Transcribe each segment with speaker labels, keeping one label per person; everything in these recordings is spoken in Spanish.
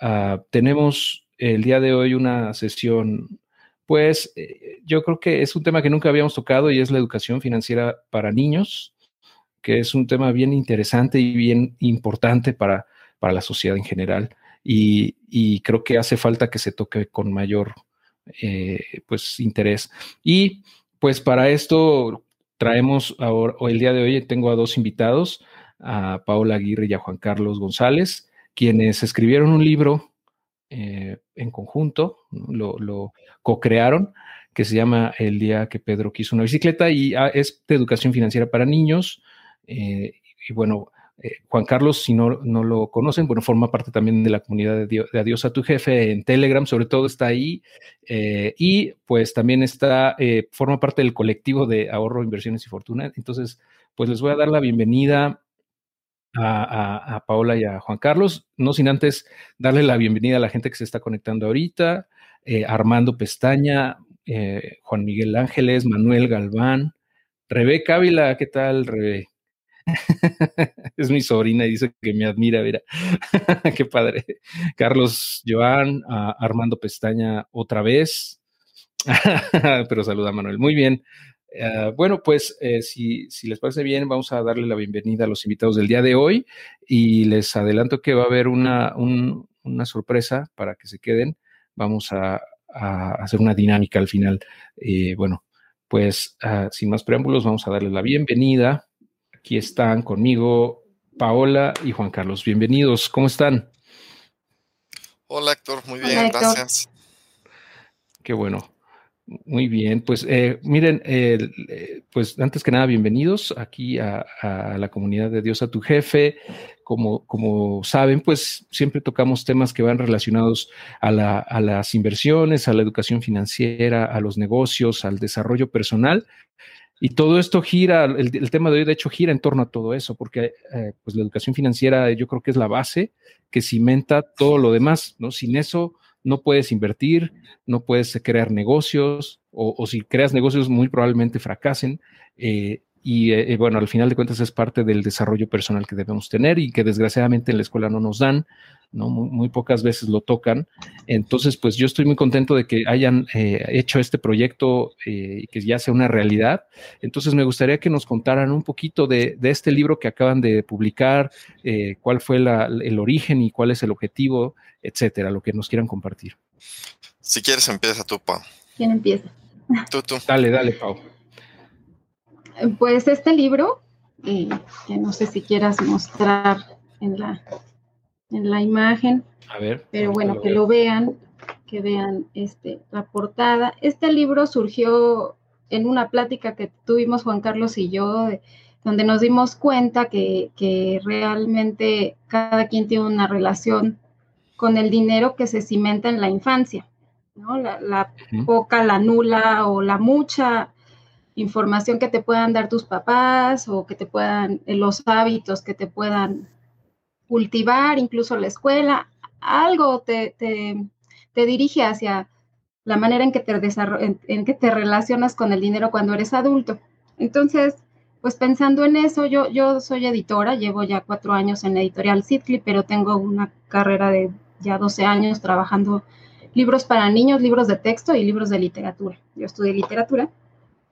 Speaker 1: Ah, tenemos el día de hoy una sesión, pues eh, yo creo que es un tema que nunca habíamos tocado y es la educación financiera para niños, que es un tema bien interesante y bien importante para, para la sociedad en general. Y, creo que hace falta que se toque con mayor eh, pues, interés. Y pues para esto traemos ahora, el día de hoy tengo a dos invitados, a Paola Aguirre y a Juan Carlos González, quienes escribieron un libro eh, en conjunto, lo, co-crearon, que se llama El día que Pedro quiso una bicicleta y ah, es de educación financiera para niños. Eh, y bueno, eh, Juan Carlos, si no, no, lo conocen, bueno, forma parte también de la comunidad de, Adiós a tu jefe en Telegram, sobre todo está ahí. y pues también está, forma parte del colectivo de ahorro, inversiones y fortuna. Entonces, pues les voy a dar la bienvenida a, Paola y a Juan Carlos, no sin antes darle la bienvenida a la gente que se está conectando ahorita, eh, Armando Pestaña, eh, Juan Miguel Ángeles, Manuel Galván, Rebeca Ávila, ¿qué tal, Rebe? es mi sobrina y dice que me admira, mira, qué padre. Carlos Joan, Armando Pestaña otra vez, pero saluda a Manuel. Muy bien, eh, bueno, pues eh, si, les parece bien, vamos a darle la bienvenida a los invitados del día de hoy y les adelanto que va a haber una, sorpresa para que se queden. Vamos a, hacer una dinámica al final. Eh, bueno, pues ah, sin más preámbulos, vamos a darle la bienvenida. Aquí están conmigo Paola y Juan Carlos. Bienvenidos, ¿cómo están?
Speaker 2: Hola Héctor, muy bien, gracias.
Speaker 1: Qué bueno. Muy bien, pues eh, miren, eh, pues antes que nada, bienvenidos aquí a, la comunidad de Dios a tu jefe. Como, como saben, pues siempre tocamos temas que van relacionados a, las inversiones, a la educación financiera, a los negocios, al desarrollo personal. Y todo esto gira, el, tema de hoy de hecho gira en torno a todo eso, porque eh, pues la educación financiera yo creo que es la base que cimenta todo lo demás, ¿no? Sin eso no puedes invertir, no puedes crear negocios, o, si creas negocios muy probablemente fracasen. Eh, y eh, eh, bueno, al final de cuentas es parte del desarrollo personal que debemos tener y que desgraciadamente en la escuela no nos dan, ¿no? Muy, pocas veces lo tocan. Entonces, pues yo estoy muy contento de que hayan hecho este proyecto y que ya sea una realidad. Entonces, me gustaría que nos contaran un poquito de, este libro que acaban de publicar, cuál fue el origen y cuál es el objetivo etcétera, lo que nos quieran compartir.
Speaker 2: Si quieres, empieza tú, Pau.
Speaker 3: ¿Quién empieza?
Speaker 2: Tú, tú.
Speaker 1: Dale, dale, Pau.
Speaker 3: Pues este libro, eh, que no sé si quieras mostrar en la, en la imagen.
Speaker 1: A ver.
Speaker 3: Pero bueno, que lo vean, que vean este, la portada. Este libro surgió en una plática que tuvimos Juan Carlos y yo, donde nos dimos cuenta que, que, realmente cada quien tiene una relación con el dinero que se cimenta en la infancia, ¿no? La, poca, la nula o la mucha información que te puedan dar tus papás o que te puedan, eh, los hábitos que te puedan cultivar, incluso la escuela, algo te, dirige hacia la manera en que, te en, que te relacionas con el dinero cuando eres adulto. Entonces, pues pensando en eso, yo, yo soy editora, llevo ya cuatro años en la editorial Citli, pero tengo una carrera de ya 12 años trabajando libros para niños, libros de texto y libros de literatura. Yo estudié literatura,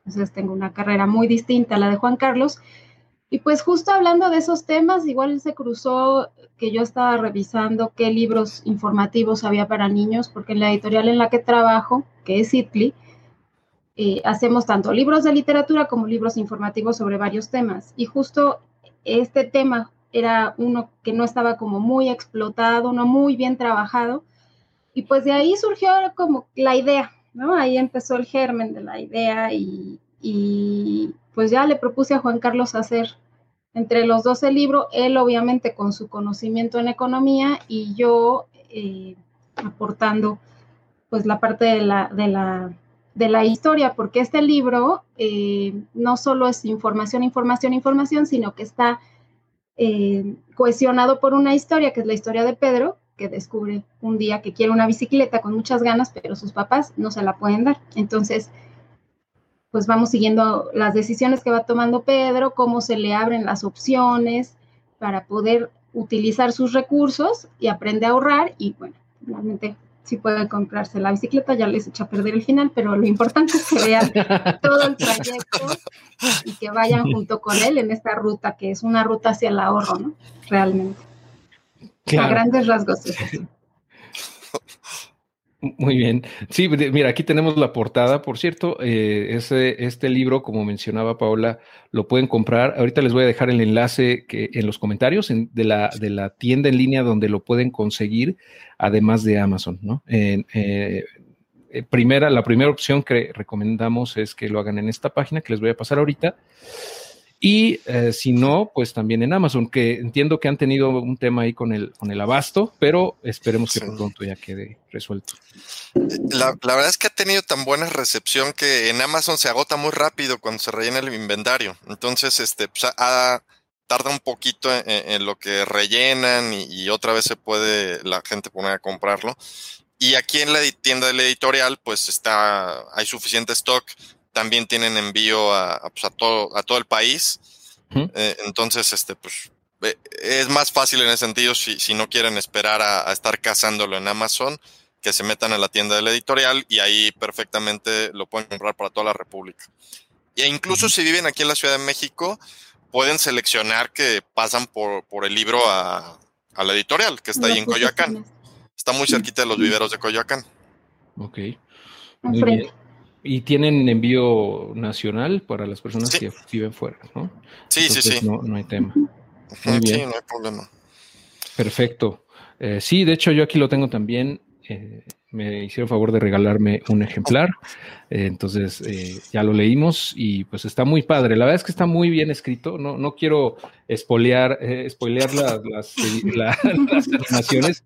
Speaker 3: entonces tengo una carrera muy distinta a la de Juan Carlos. Y pues justo hablando de esos temas, igual se cruzó que yo estaba revisando qué libros informativos había para niños, porque en la editorial en la que trabajo, que es Itli, eh, hacemos tanto libros de literatura como libros informativos sobre varios temas. Y justo este tema era uno que no estaba como muy explotado, no muy bien trabajado. Y pues de ahí surgió como la idea, ¿no? Ahí empezó el germen de la idea y, pues ya le propuse a Juan Carlos hacer entre los dos el libro, él obviamente con su conocimiento en economía y yo eh, aportando pues la parte de la, de la, de la historia, porque este libro eh, no solo es información, información, información, sino que está eh, cohesionado por una historia, que es la historia de Pedro, que descubre un día que quiere una bicicleta con muchas ganas, pero sus papás no se la pueden dar. Entonces, pues vamos siguiendo las decisiones que va tomando Pedro, cómo se le abren las opciones para poder utilizar sus recursos y aprende a ahorrar y bueno, normalmente sí puede comprarse la bicicleta, ya les echa a perder el final, pero lo importante es que vean todo el trayecto y que vayan junto con él en esta ruta, que es una ruta hacia el ahorro, ¿no? Realmente. A grandes rasgos.
Speaker 1: Muy bien. Sí, mira, aquí tenemos la portada. Por cierto, eh, este libro, como mencionaba Paola, lo pueden comprar. Ahorita les voy a dejar el enlace que, en los comentarios de, la, de la tienda en línea donde lo pueden conseguir, además de Amazon, ¿no? Eh, eh, primera, la primera opción que recomendamos es que lo hagan en esta página que les voy a pasar ahorita. Y eh, si no, pues también en Amazon, que entiendo que han tenido un tema ahí con el, con el abasto, pero esperemos que pronto ya quede resuelto.
Speaker 2: La, verdad es que ha tenido tan buena recepción que en Amazon se agota muy rápido cuando se rellena el inventario. Entonces, este, pues, tarda un poquito en, lo que rellenan y, y, otra vez se puede la gente poner a comprarlo. Y aquí en la tienda de la editorial, pues está, hay suficiente stock también tienen envío a, pues, a, todo, a todo el país. Eh, entonces, este, pues, es más fácil en ese sentido si, si no quieren esperar a, estar cazándolo en Amazon, que se metan a la tienda del editorial y ahí perfectamente lo pueden comprar para toda la República. E incluso si viven aquí en la Ciudad de México, pueden seleccionar que pasan por, por el libro a, a, la editorial, que está ahí en Coyoacán. Está muy cerquita de los viveros de Coyoacán.
Speaker 1: Ok. Muy bien. Y tienen envío nacional para las personas que viven fuera, ¿no?
Speaker 2: Sí, sí, sí.
Speaker 1: No, no hay tema.
Speaker 2: Sí, no hay problema.
Speaker 1: Perfecto. Eh, sí, de hecho yo aquí lo tengo también. Eh, me hicieron favor de regalarme un ejemplar. Eh, entonces eh, ya lo leímos y pues está muy padre. La verdad es que está muy bien escrito. No, no quiero espolear, eh, las, las, animaciones,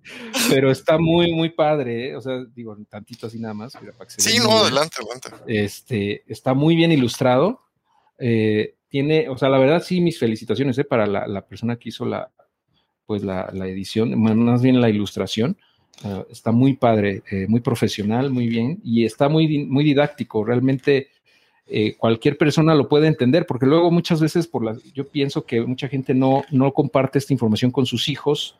Speaker 1: pero está muy, muy padre. O sea, digo, tantito así nada más.
Speaker 2: sí, no, adelante, adelante.
Speaker 1: Este, está muy bien ilustrado. tiene, o sea, la verdad sí, mis felicitaciones para la, persona que hizo la, pues la, la edición, más bien la ilustración Ah, está muy padre, eh, muy profesional, muy bien, y está muy, muy didáctico. Realmente eh, cualquier persona lo puede entender, porque luego muchas veces por la, yo pienso que mucha gente no, no comparte esta información con sus hijos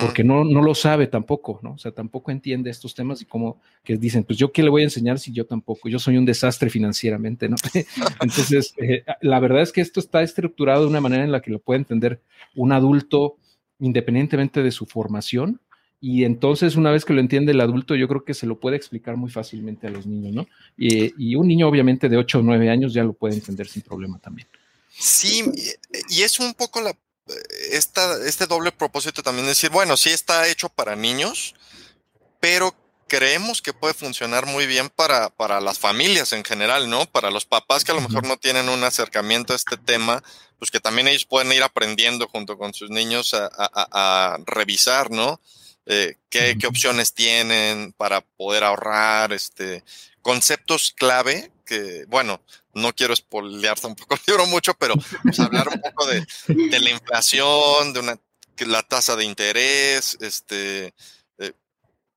Speaker 1: porque no, no lo sabe tampoco, ¿no? O sea, tampoco entiende estos temas y como que dicen, pues yo qué le voy a enseñar si yo tampoco, yo soy un desastre financieramente, ¿no? Entonces, eh, la verdad es que esto está estructurado de una manera en la que lo puede entender un adulto independientemente de su formación y entonces, una vez que lo entiende el adulto, yo creo que se lo puede explicar muy fácilmente a los niños, ¿no? Y, un niño, obviamente, de 8 o 9 años ya lo puede entender sin problema también.
Speaker 2: Sí, y es un poco la, esta, este doble propósito también decir, bueno, sí está hecho para niños, pero creemos que puede funcionar muy bien para, para las familias en general, ¿no? Para los papás que a lo mejor no tienen un acercamiento a este tema, pues que también ellos pueden ir aprendiendo junto con sus niños a, a revisar, ¿no? Eh, qué, opciones tienen para poder ahorrar, este, conceptos clave que, bueno, no quiero espolear tampoco el libro mucho, pero pues, hablar un poco de, la inflación, de una, la tasa de interés, este, eh,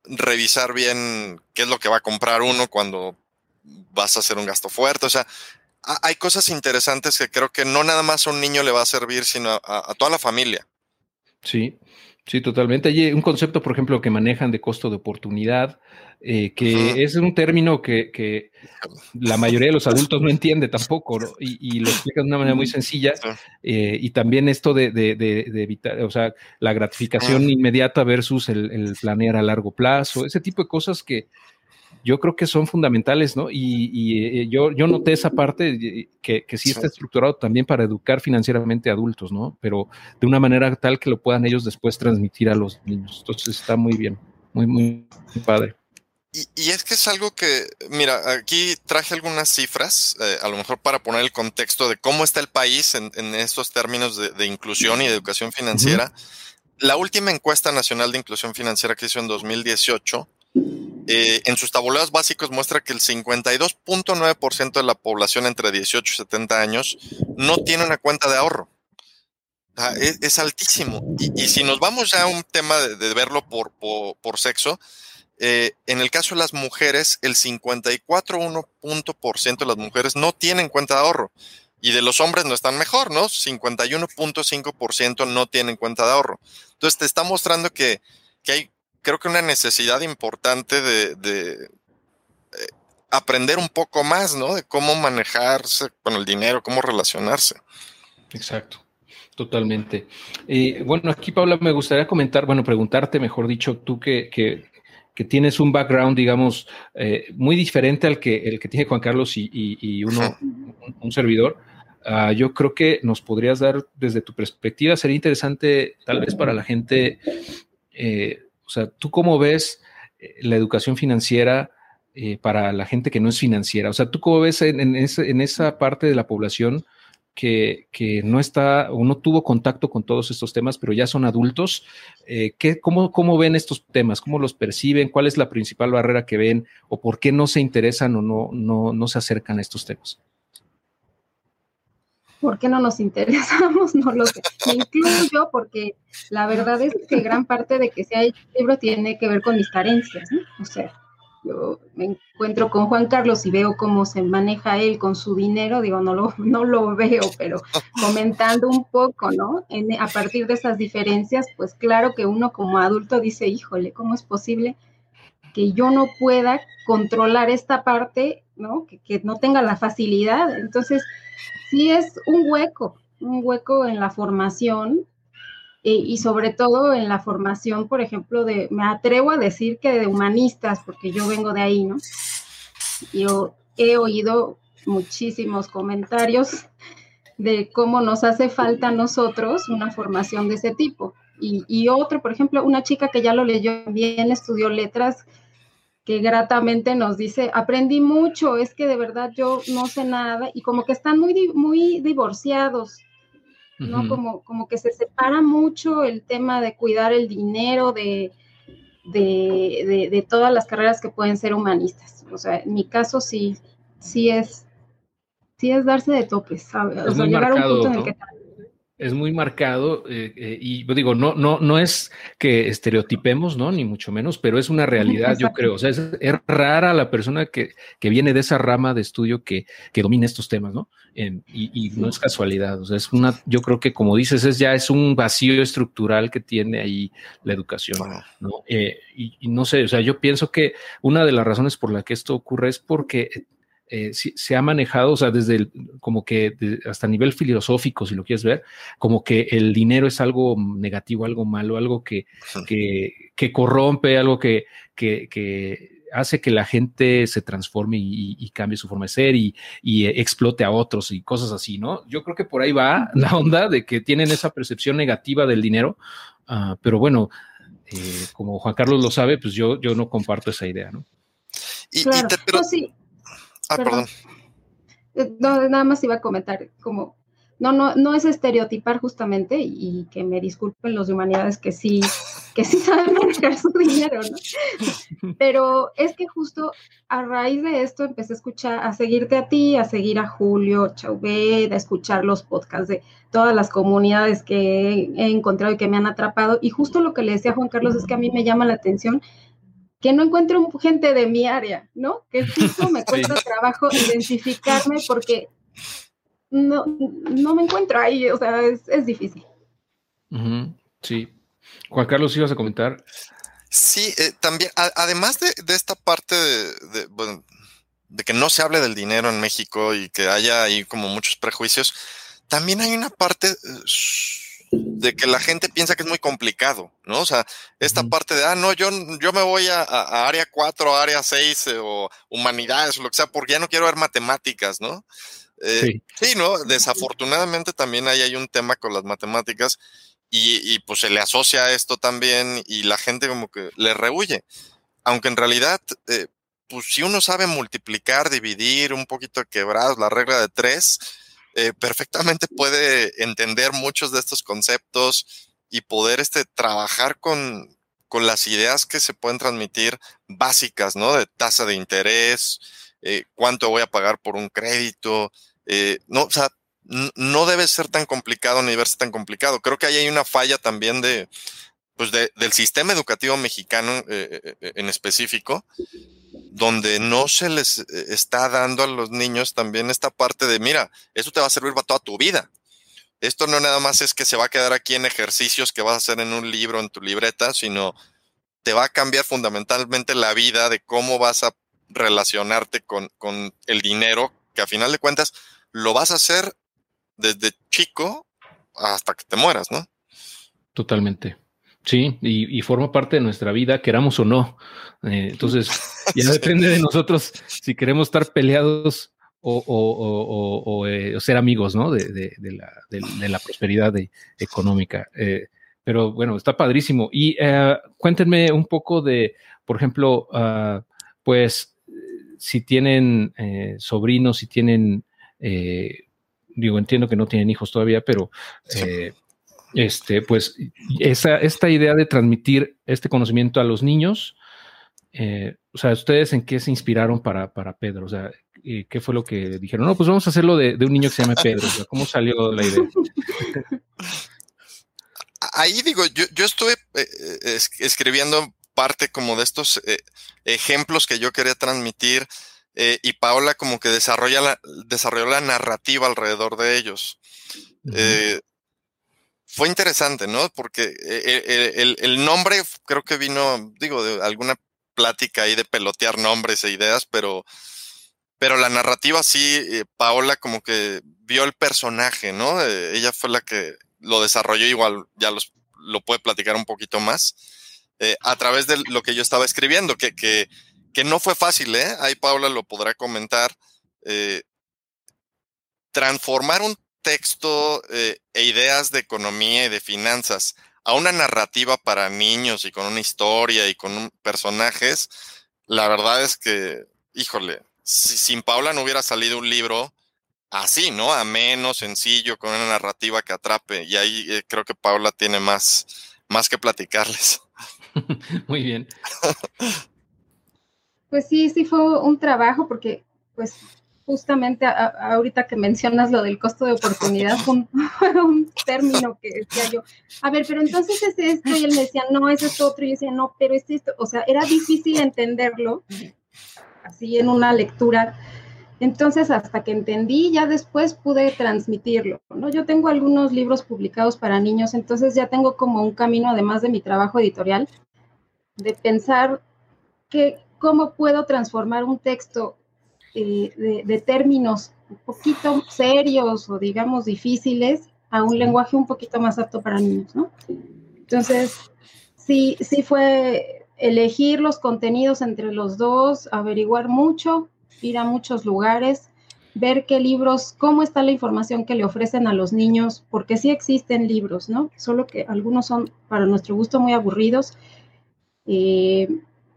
Speaker 2: revisar bien qué es lo que va a comprar uno cuando vas a hacer un gasto fuerte, o sea, hay cosas interesantes que creo que no nada más a un niño le va a servir, sino a toda la familia.
Speaker 1: Sí, Sí, totalmente. Hay un concepto, por ejemplo, que manejan de costo de oportunidad, eh, que es un término que, la mayoría de los adultos no entiende tampoco, y, lo explica de una manera muy sencilla. Eh, y también esto de, evitar, o sea, la gratificación inmediata versus el, planear a largo plazo, ese tipo de cosas que, yo creo que son fundamentales, ¿no? Y, eh, yo, yo noté esa parte que, que sí está estructurado también para educar financieramente a adultos, ¿no? Pero de una manera tal que lo puedan ellos después transmitir a los niños. Entonces está muy bien, muy, muy, padre.
Speaker 2: Y, es que es algo que, mira, aquí traje algunas cifras, eh, a lo mejor para poner el contexto de cómo está el país en, estos términos de, inclusión y de educación financiera. La última encuesta nacional de inclusión financiera que hizo en 2018 eh, en sus tabulados básicos muestra que el 52.9% de la población entre 18 y 70 años no tiene una cuenta de ahorro. es, altísimo. Y, si nos vamos ya a un tema de, verlo por, sexo, eh, en el caso de las mujeres, el 54.1% de las mujeres no tienen cuenta de ahorro. y de los hombres no están mejor, ¿no? 51.5% no tienen cuenta de ahorro. Entonces te está mostrando que, hay, creo que una necesidad importante de, eh, aprender un poco más, ¿no? De cómo manejarse con el dinero, cómo relacionarse.
Speaker 1: Exacto. Totalmente. Eh, bueno, aquí, Paula, me gustaría comentar, bueno, preguntarte, mejor dicho, tú que, que, tienes un background, digamos, eh, muy diferente al que, el que tiene Juan Carlos y, uno, un, servidor. Ah, yo creo que nos podrías dar, desde tu perspectiva, sería interesante tal vez para la gente, eh, o sea, ¿tú cómo ves la educación financiera para la gente que no es financiera? O sea, ¿tú cómo ves en, en esa parte de la población? que, no está o no tuvo contacto con todos estos temas, pero ya son adultos. Eh, ¿qué, cómo, ¿Cómo ven estos temas? ¿Cómo los perciben? ¿Cuál es la principal barrera que ven? ¿O por qué no se interesan o no, no, no se acercan a estos temas?
Speaker 3: ¿Por qué no nos interesamos? No lo sé. Me incluyo yo porque la verdad es que gran parte de que sea el libro tiene que ver con mis carencias, ¿no? O sea, yo me encuentro con Juan Carlos y veo cómo se maneja él con su dinero, digo, no lo, no lo veo, pero comentando un poco, ¿no? a partir de esas diferencias, pues claro que uno como adulto dice, híjole, ¿cómo es posible que yo no pueda controlar esta parte, ¿no? Que, que no tenga la facilidad. Entonces, sí es un hueco, un hueco en la formación eh, y sobre todo en la formación, por ejemplo, de, me atrevo a decir que de humanistas, porque yo vengo de ahí, ¿no? Yo he oído muchísimos comentarios de cómo nos hace falta a nosotros una formación de ese tipo. Y, y otro, por ejemplo, una chica que ya lo leyó bien, estudió letras, que gratamente nos dice, aprendí mucho, es que de verdad yo no sé nada, y como que están muy, muy divorciados ¿no? como, como que se separa mucho el tema de cuidar el dinero de, de, todas las carreras que pueden ser humanistas. O sea, en mi caso sí, sí es, sí es darse de topes, ¿sabes?
Speaker 1: O sea, llegar a un punto en el que es muy marcado eh, eh, y digo, no, no, no es que estereotipemos, ¿no? Ni mucho menos, pero es una realidad, yo creo. O sea, es, rara la persona que, que, viene de esa rama de estudio que, que domina estos temas, ¿no? y, no es casualidad. O sea, es una, yo creo que como dices, es ya es un vacío estructural que tiene ahí la educación, ¿no? Eh, y, y, no sé, o sea, yo pienso que una de las razones por la que esto ocurre es porque eh, se ha manejado, o sea, desde el, como que hasta nivel filosófico, si lo quieres ver, como que el dinero es algo negativo, algo malo, algo que, que, corrompe, algo que, que, hace que la gente se transforme y, cambie su forma de ser y, explote a otros y cosas así, ¿no? Yo creo que por ahí va la onda de que tienen esa percepción negativa del dinero, ah, pero bueno, eh, como Juan Carlos lo sabe, pues yo, yo no comparto esa idea, ¿no?
Speaker 3: Y, pero, sí. Ah, perdón. Eh, no, nada más iba a comentar como no, no, no es estereotipar justamente y que me disculpen los de humanidades que sí, que sí saben manejar su dinero, ¿no? Pero es que justo a raíz de esto empecé a escuchar, a seguirte a ti, a seguir a Julio Chauvet, a escuchar los podcasts de todas las comunidades que he encontrado y que me han atrapado. Y justo lo que le decía Juan Carlos es que a mí me llama la atención que no encuentro gente de mi área, ¿no? Que justo me cuesta trabajo identificarme porque no, no me encuentro ahí, o sea, es, difícil.
Speaker 1: Sí. Juan Carlos, ¿ibas a comentar?
Speaker 2: Sí, eh, también, además de, esta parte de, de, que no se hable del dinero en México y que haya ahí como muchos prejuicios, también hay una parte eh, de que la gente piensa que es muy complicado, ¿no? O sea, esta parte de, ah, no, yo, yo me voy a, área 4, área 6 eh, o humanidades o lo que sea, porque ya no quiero ver matemáticas, ¿no? Eh, sí. ¿no? Desafortunadamente también ahí hay un tema con las matemáticas y, pues se le asocia a esto también y la gente como que le rehuye. Aunque en realidad, eh, pues si uno sabe multiplicar, dividir, un poquito quebrados, la regla de tres, eh, perfectamente puede entender muchos de estos conceptos y poder este, trabajar con, con las ideas que se pueden transmitir básicas, ¿no? De tasa de interés, eh, cuánto voy a pagar por un crédito, eh, no, o sea, no debe ser tan complicado ni verse tan complicado. Creo que ahí hay una falla también de, pues del sistema educativo mexicano en específico, donde no se les eh, está dando a los niños también esta parte de, mira, esto te va a servir para toda tu vida. Esto no nada más es que se va a quedar aquí en ejercicios que vas a hacer en un libro, en tu libreta, sino te va a cambiar fundamentalmente la vida de cómo vas a relacionarte con, con el dinero, que a final de cuentas lo vas a hacer desde chico hasta que te mueras, ¿no?
Speaker 1: Totalmente. Sí, y, forma parte de nuestra vida, queramos o no. Eh, entonces, ya depende de nosotros si queremos estar peleados o, eh, ser amigos, ¿no? De, la, prosperidad económica. Eh, pero bueno, está padrísimo. Y cuéntenme un poco de, por ejemplo, ah, pues, si tienen sobrinos, si tienen, digo, entiendo que no tienen hijos todavía, pero este, pues esa, esta idea de transmitir este conocimiento a los niños, eh, o sea, ¿ustedes en qué se inspiraron para, para Pedro? O sea, eh, ¿qué fue lo que dijeron? No, pues vamos a hacerlo de, un niño que se llame Pedro. O sea, ¿Cómo salió la idea?
Speaker 2: Ahí digo, yo, yo estuve eh, escribiendo parte como de estos ejemplos que yo quería transmitir y Paola como que desarrolla la, desarrolló la narrativa alrededor de ellos fue interesante, ¿no? Porque eh, eh, el, nombre creo que vino, digo, de alguna plática ahí de pelotear nombres e ideas, pero, pero la narrativa sí, eh, Paola como que vio el personaje, ¿no? ella fue la que lo desarrolló, igual ya los, lo puede platicar un poquito más, a través de lo que yo estaba escribiendo, que, que, que no fue fácil, ¿eh? Ahí Paola lo podrá comentar. transformar un texto eh, e ideas de economía y de finanzas a una narrativa para niños y con una historia y con personajes, la verdad es que, híjole, si, sin Paula no hubiera salido un libro así, ¿no? A menos sencillo, con una narrativa que atrape. Y ahí eh, creo que Paula tiene más, más que platicarles.
Speaker 1: Muy bien.
Speaker 3: Pues sí, sí fue un trabajo porque pues justamente ahorita que mencionas lo del costo de oportunidad, fue un, término que decía yo, a ver, pero entonces es esto, y él me decía, no, es esto otro, y yo decía, no, pero es esto, o sea, era difícil entenderlo, así en una lectura, entonces hasta que entendí, ya después pude transmitirlo, ¿no? Yo tengo algunos libros publicados para niños, entonces ya tengo como un camino, además de mi trabajo editorial, de pensar que cómo puedo transformar un texto eh, de, términos un poquito serios o digamos difíciles a un lenguaje un poquito más apto para niños, ¿no? Entonces, sí, sí fue elegir los contenidos entre los dos, averiguar mucho, ir a muchos lugares, ver qué libros, cómo está la información que le ofrecen a los niños, porque sí existen libros, ¿no? Solo que algunos son para nuestro gusto muy aburridos. Eh,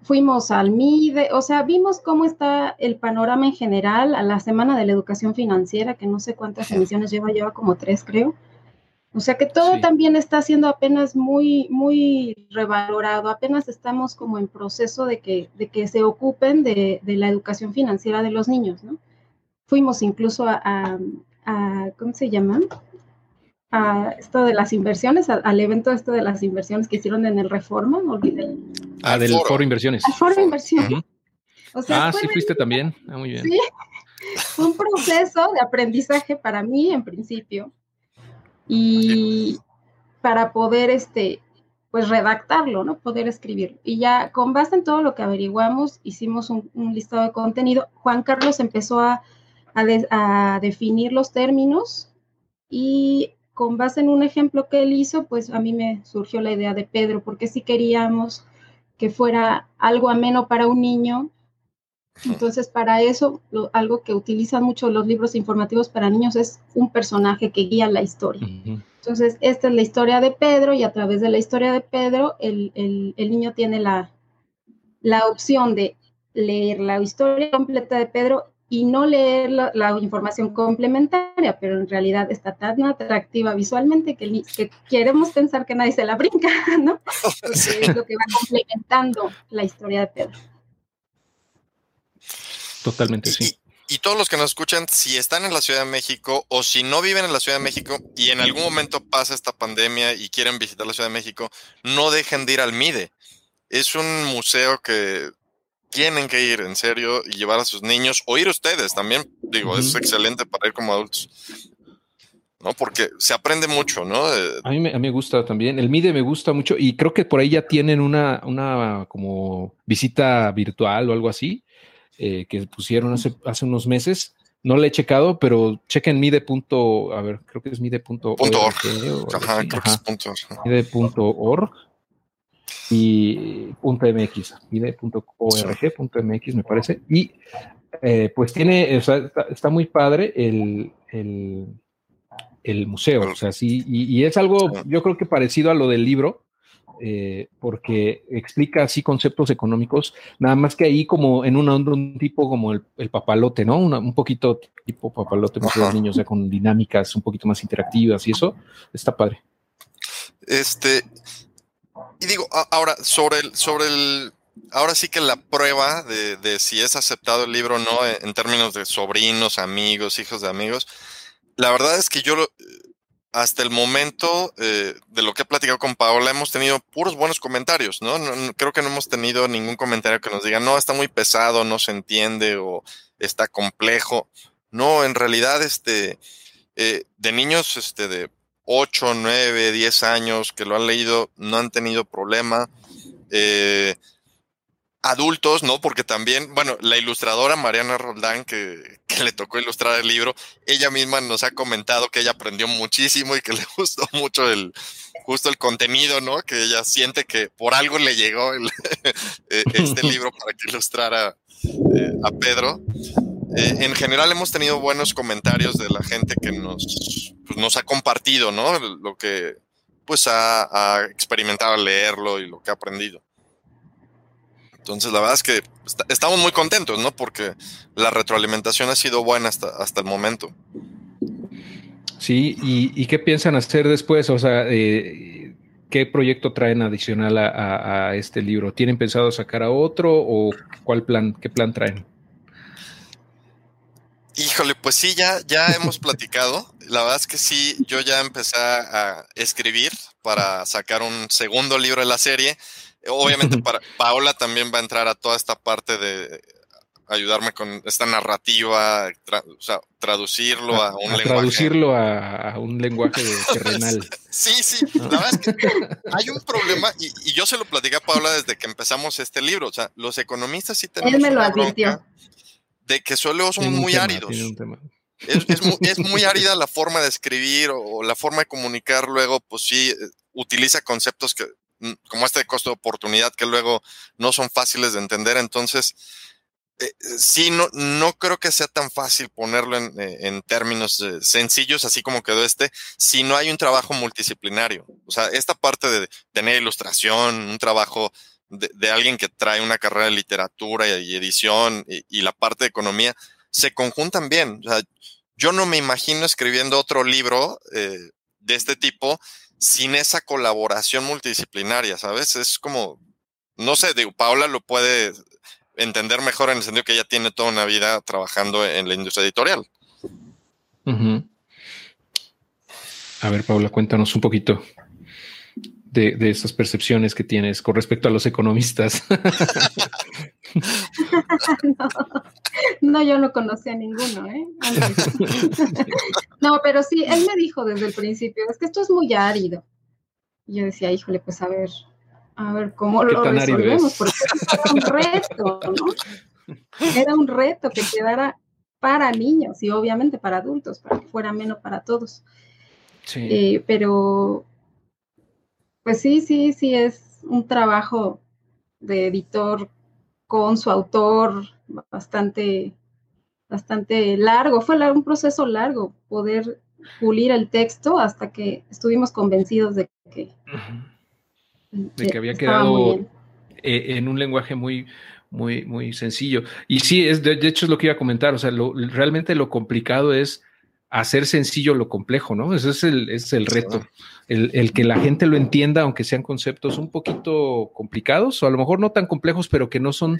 Speaker 3: fuimos al MIDE, o sea, vimos cómo está el panorama en general a la Semana de la Educación Financiera, que no sé cuántas emisiones lleva, lleva como tres, creo. O sea que todo también está siendo apenas muy, muy revalorado, apenas estamos como en proceso de que, de que se ocupen de, de la educación financiera de los niños, ¿no? Fuimos incluso a, a, ¿cómo se llama? A esto de las inversiones, al evento esto de las inversiones que hicieron en el Reforma, olvidé.
Speaker 1: Ah, del foro. Inversiones.
Speaker 3: Al foro Inversiones.
Speaker 1: ah, sí, fuiste también. Ah, muy bien. Sí,
Speaker 3: fue un proceso de aprendizaje para mí en principio y para poder, este, pues redactarlo, ¿no? Poder escribirlo. Y ya con base en todo lo que averiguamos, hicimos un, listado de contenido. Juan Carlos empezó a, a definir los términos y con base en un ejemplo que él hizo, pues a mí me surgió la idea de Pedro, porque si queríamos que fuera algo ameno para un niño, entonces para eso algo que utilizan mucho los libros informativos para niños es un personaje que guía la historia. Entonces, esta es la historia de Pedro y a través de la historia de Pedro, el, el niño tiene la, la opción de leer la historia completa de Pedro y no leer la, información complementaria, pero en realidad está tan atractiva visualmente que, queremos pensar que nadie se la brinca, ¿no? Porque es lo que va complementando la historia de Pedro.
Speaker 1: Totalmente, sí.
Speaker 2: Y, todos los que nos escuchan, si están en la Ciudad de México o si no viven en la Ciudad de México y en algún momento pasa esta pandemia y quieren visitar la Ciudad de México, no dejen de ir al MIDE. Es un museo que tienen que ir en serio y llevar a sus niños o ir ustedes también. Digo, es excelente para ir como adultos. ¿no? Porque se aprende mucho, ¿no?
Speaker 1: A mí, me, a mí me gusta también. El MIDE me gusta mucho y creo que por ahí ya tienen una, una como visita virtual o algo así eh, que pusieron hace, hace unos meses. No le he checado, pero chequen mide. a ver, creo que es mide.org. Ajá, creo que es Mide.org y .mx, mide.org.mx me parece. Y eh, pues tiene, o sea, está, muy padre el, el, el, museo, o sea, sí, y, es algo, yo creo que parecido a lo del libro, eh, porque explica así conceptos económicos, nada más que ahí como en un, un tipo como el, papalote, ¿no? un poquito tipo papalote para los niños, ya con dinámicas un poquito más interactivas y eso, está padre.
Speaker 2: Este, y digo, ahora, sobre el, sobre el, ahora sí que la prueba de, si es aceptado el libro o no, en, términos de sobrinos, amigos, hijos de amigos, la verdad es que yo hasta el momento eh, de lo que he platicado con Paola hemos tenido puros buenos comentarios, ¿no? Creo que no hemos tenido ningún comentario que nos diga, no, está muy pesado, no se entiende o está complejo. No, en realidad, este, eh, de niños, este, de 8, 9, 10 años que lo han leído, no han tenido problema. Eh, adultos, ¿no? Porque también, bueno, la ilustradora Mariana Roldán, que, le tocó ilustrar el libro, ella misma nos ha comentado que ella aprendió muchísimo y que le gustó mucho el, justo el contenido, ¿no? Que ella siente que por algo le llegó eh, este libro para que ilustrara eh, a Pedro. Eh, en general hemos tenido buenos comentarios de la gente que nos, pues, ha compartido, ¿no? Lo que pues ha, experimentado al leerlo y lo que ha aprendido. Entonces, la verdad es que estamos muy contentos, ¿no? Porque la retroalimentación ha sido buena hasta, hasta el momento.
Speaker 1: Sí, ¿y, qué piensan hacer después? O sea, eh, ¿qué proyecto traen adicional a, a, este libro? ¿Tienen pensado sacar a otro o cuál plan, qué plan traen?
Speaker 2: Híjole, pues sí, ya, ya hemos platicado. La verdad es que sí, yo ya empecé a escribir para sacar un segundo libro de la serie. Obviamente para Paola también va a entrar a toda esta parte de ayudarme con esta narrativa, o sea, traducirlo a, un lenguaje.
Speaker 1: Traducirlo a, un lenguaje terrenal.
Speaker 2: Sí, sí, la verdad es que hay un problema, y, yo se lo platicé a Paola desde que empezamos este libro, o sea, los economistas sí tenemos...
Speaker 3: Él me lo advirtió
Speaker 2: de que solo son muy áridos. Es, muy, árida la forma de escribir o, la forma de comunicar luego, pues sí, eh, utiliza conceptos que, mm, como este de costo de oportunidad, que luego no son fáciles de entender. Entonces, eh, eh, sí, no, no creo que sea tan fácil ponerlo en, términos sencillos, así como quedó este, si no hay un trabajo multidisciplinario. O sea, esta parte de tener ilustración, un trabajo de, alguien que trae una carrera de literatura y, edición y, la parte de economía, se conjuntan bien. O sea, yo no me imagino escribiendo otro libro eh, de este tipo sin esa colaboración multidisciplinaria, ¿sabes? Es como, no sé, digo, Paula lo puede entender mejor en el sentido que ella tiene toda una vida trabajando en la industria editorial.
Speaker 1: A ver, Paula, cuéntanos un poquito de, de estas percepciones que tienes con respecto a los economistas.
Speaker 3: no, yo no conocía a ninguno, ¿eh? no, pero sí, él me dijo desde el principio, es que esto es muy árido. Y yo decía, híjole, pues a ver, a ver cómo lo resolvemos, porque era un reto, ¿no? Era un reto que quedara para niños y obviamente para adultos, para que fuera menos para todos. Sí. Eh, pero pues sí, sí, sí, es un trabajo de editor con su autor bastante, bastante largo. Fue un proceso largo poder pulir el texto hasta que estuvimos convencidos de que,
Speaker 1: de que había quedado e, en un lenguaje muy, muy, muy sencillo. Y sí, es, de, hecho es lo que iba a comentar, o sea, realmente lo complicado es hacer sencillo lo complejo, ¿no? Ese es el, es el reto. El, que la gente lo entienda, aunque sean conceptos un poquito complicados, o a lo mejor no tan complejos, pero que no son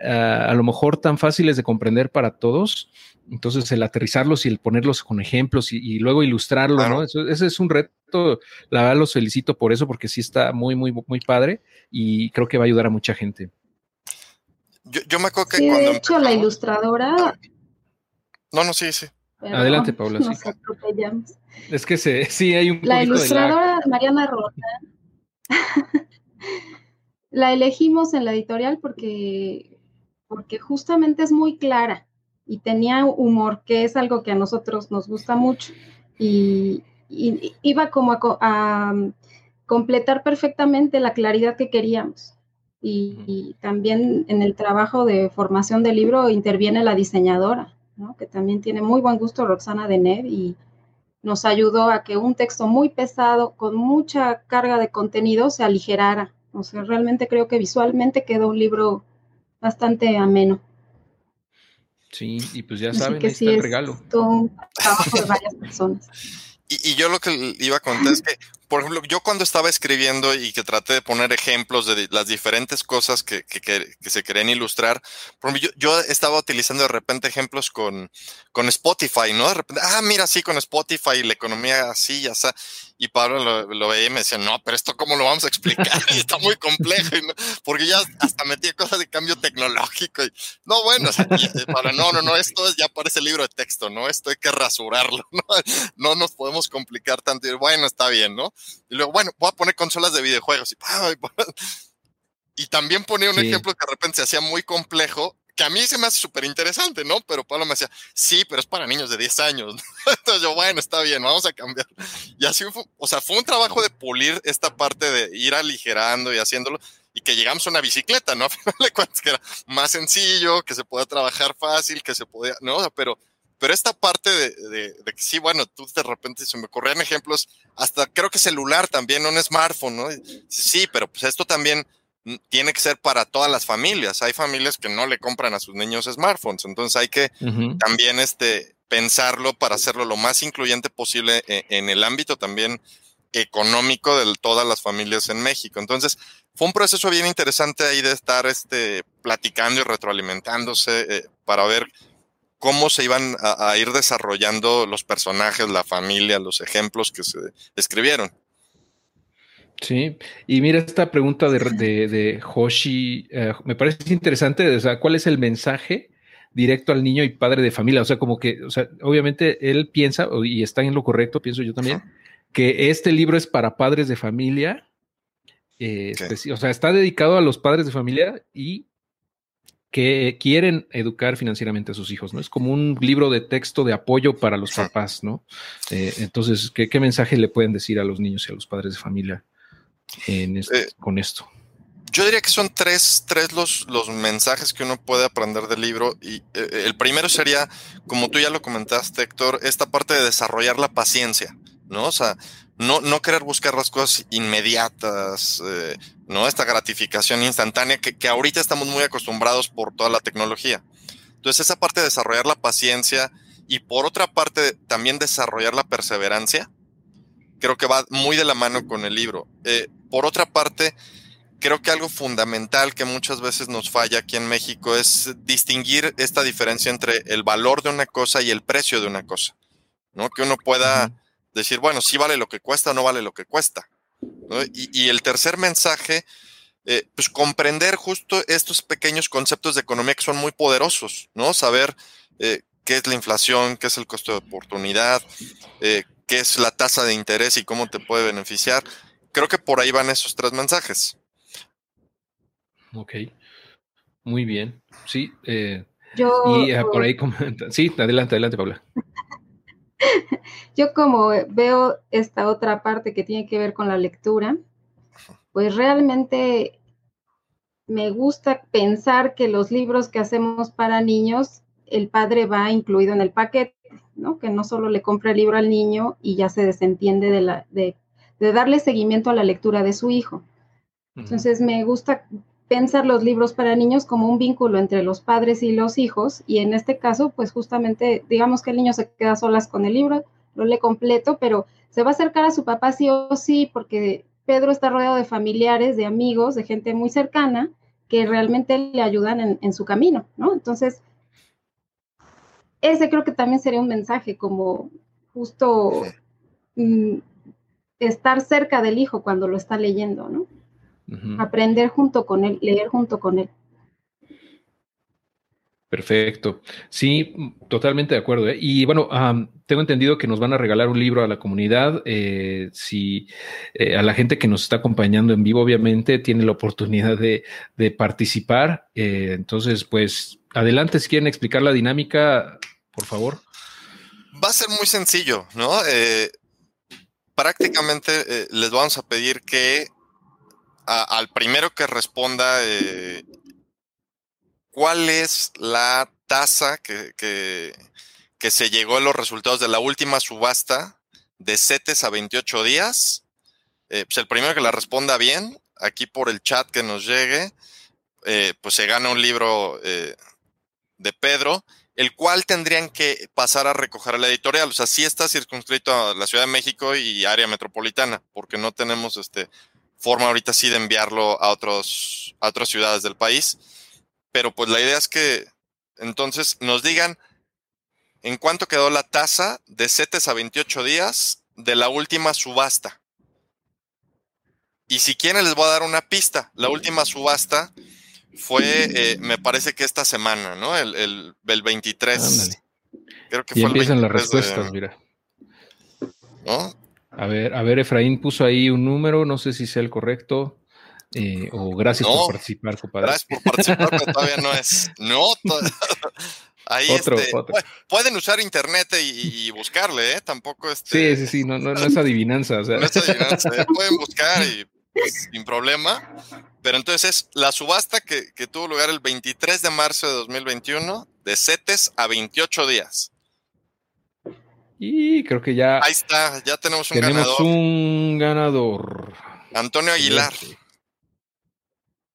Speaker 1: ah, a lo mejor tan fáciles de comprender para todos. Entonces, el aterrizarlos y el ponerlos con ejemplos y, luego ilustrarlo, ¿no? ese es un reto. La verdad, los felicito por eso, porque sí está muy, muy, muy padre y creo que va a ayudar a mucha gente.
Speaker 2: Yo, me acuerdo que
Speaker 3: sí, De hecho, la ilustradora.
Speaker 2: No, no, sí, sí.
Speaker 1: Adelante, Paula.
Speaker 3: Nos atropellamos.
Speaker 1: Es que se, sí hay un
Speaker 3: La ilustradora Mariana Rota. la elegimos en la editorial porque, porque justamente es muy clara y tenía humor, que es algo que a nosotros nos gusta mucho. Y, iba como a, um, completar perfectamente la claridad que queríamos. Y, también en el trabajo de formación del libro interviene la diseñadora, que también tiene muy buen gusto, Roxana Denev, y nos ayudó a que un texto muy pesado, con mucha carga de contenido, se aligerara. O sea, realmente creo que visualmente quedó un libro bastante ameno.
Speaker 1: Sí, y pues ya saben, que ahí está el regalo.
Speaker 3: un trabajo de varias personas.
Speaker 2: Y, yo lo que iba a contar es que, por ejemplo, yo cuando estaba escribiendo y que traté de poner ejemplos de las diferentes cosas que, se querían ilustrar, por ejemplo, yo, estaba utilizando de repente ejemplos con, con Spotify, ¿no? De repente, ah, mira, sí, con Spotify, la economía así, ya está. Y Pablo lo, veía y me decía, no, pero esto cómo lo vamos a explicar, está muy complejo, porque ya hasta metía cosas de cambio tecnológico. Y, no, bueno, para, no, no, no, esto ya parece libro de texto, ¿no? Esto hay que rasurarlo, ¿no? No nos podemos complicar tanto. Y bueno, está bien, ¿no? Y luego, bueno, voy a poner consolas de videojuegos. Y, y también ponía un ejemplo que de repente se hacía muy complejo que a mí se me hace súper interesante, ¿no? Pero Pablo me decía, sí, pero es para niños de 10 años. Entonces yo, bueno, está bien, vamos a cambiar. Y así fue, o sea, fue un trabajo de pulir esta parte de ir aligerando y haciéndolo y que llegamos a una bicicleta, ¿no? A final de cuentas, que era más sencillo, que se podía trabajar fácil, que se podía, ¿no? pero, pero esta parte de, de, que sí, bueno, tú de repente se me ocurrían ejemplos, hasta creo que celular también, un smartphone, ¿no? Sí, pero pues esto también tiene que ser para todas las familias. Hay familias que no le compran a sus niños smartphones, entonces hay que también este, pensarlo para hacerlo lo más incluyente posible e, en, el ámbito también económico de todas las familias en México. Entonces, fue un proceso bien interesante ahí de estar este, platicando y retroalimentándose eh, para ver cómo se iban a ir desarrollando los personajes, la familia, los ejemplos que se escribieron.
Speaker 1: Sí, y mira esta pregunta de, de, Hoshi, eh, me parece interesante, o sea, ¿cuál es el mensaje directo al niño y padre de familia? O sea, como que, o sea, obviamente él piensa, y está en lo correcto, pienso yo también, que este libro es para padres de familia, eh, o sea, está dedicado a los padres de familia y que quieren educar financieramente a sus hijos, ¿no? Es como un libro de texto de apoyo para los papás, ¿no? Eh, entonces, ¿qué, ¿qué mensaje le pueden decir a los niños y a los padres de familia? Eh, con esto?
Speaker 2: Yo diría que son tres, tres los, los, mensajes que uno puede aprender del libro. Y eh, el primero sería, como tú ya lo comentaste, Héctor, esta parte de desarrollar la paciencia, ¿no? O sea, no, no querer buscar las cosas inmediatas, eh, ¿no? Esta gratificación instantánea que, que ahorita estamos muy acostumbrados por toda la tecnología. Entonces, esa parte de desarrollar la paciencia y por otra parte también desarrollar la perseverancia, creo que va muy de la mano con el libro. Eh, por otra parte, creo que algo fundamental que muchas veces nos falla aquí en México es distinguir esta diferencia entre el valor de una cosa y el precio de una cosa. ¿no? Que uno pueda decir, bueno, si vale lo que cuesta o no vale lo que cuesta. Y, el tercer mensaje, eh, pues comprender justo estos pequeños conceptos de economía que son muy poderosos, ¿no? Saber eh, qué es la inflación, qué es el costo de oportunidad, eh, qué es la tasa de interés y cómo te puede beneficiar. Creo que por ahí van esos tres mensajes.
Speaker 1: Ok, muy bien. Sí, eh,
Speaker 3: Yo,
Speaker 1: y ah, por ahí comenta. Sí, adelante, adelante, Paula.
Speaker 3: Yo como veo esta otra parte que tiene que ver con la lectura, pues realmente me gusta pensar que los libros que hacemos para niños, el padre va incluido en el paquete. Que no solo le compra el libro al niño y ya se desentiende de, la, de, darle seguimiento a la lectura de su hijo. Entonces me gusta pensar los libros para niños como un vínculo entre los padres y los hijos y en este caso pues justamente digamos que el niño se queda solas con el libro, lo lee completo, pero se va a acercar a su papá sí o sí porque Pedro está rodeado de familiares, de amigos, de gente muy cercana que realmente le ayudan en, en su camino, ¿no? Entonces, ese creo que también sería un mensaje, como justo mm, estar cerca del hijo cuando lo está leyendo, ¿no? Aprender junto con él, leer junto con él.
Speaker 1: Perfecto. Sí, totalmente de acuerdo. ¿eh? Y bueno, tengo entendido que nos van a regalar un libro a la comunidad. Eh, si eh, a la gente que nos está acompañando en vivo, obviamente, tiene la oportunidad de, participar. entonces, pues, adelante, si quieren explicar la dinámica, por favor.
Speaker 2: Va a ser muy sencillo, ¿no? prácticamente les vamos a pedir que al primero que responda cuál es la tasa que, que, se llegó a los resultados de la última subasta de CETES a 28 días. Eh, pues el primero que la responda bien, aquí por el chat que nos llegue, eh, pues se gana un libro eh, de Pedro, el cual tendrían que pasar a recoger a la editorial. O sea, sí está circunscrito a la Ciudad de México y área metropolitana, porque no tenemos este, forma ahorita sí de enviarlo a, otros, a otras ciudades del país pero pues la idea es que entonces nos digan en cuánto quedó la tasa de CETES a 28 días de la última subasta. Y si quieren les voy a dar una pista. La última subasta fue, eh, me parece que esta semana, ¿no? El, el, 23.
Speaker 1: Creo que y empiezan las respuestas, mira. ¿No? A ver, a ver, Efraín puso ahí un número, no sé si sea el correcto. Eh, o gracias por participar, compadre.
Speaker 2: Gracias por participar, pero todavía no es. No, Ahí otro, este, pueden usar internet y, buscarle, ¿eh? Tampoco este.
Speaker 1: Sí, sí, sí, no, no, es adivinanza. O sea.
Speaker 2: No es adivinanza, ¿eh? pueden buscar y sin problema. Pero entonces la subasta que, que, tuvo lugar el 23 de marzo de 2021, de CETES a 28 días.
Speaker 1: Y creo que ya.
Speaker 2: Ahí está, ya tenemos
Speaker 1: un
Speaker 2: tenemos
Speaker 1: un ganador.
Speaker 2: Antonio Aguilar.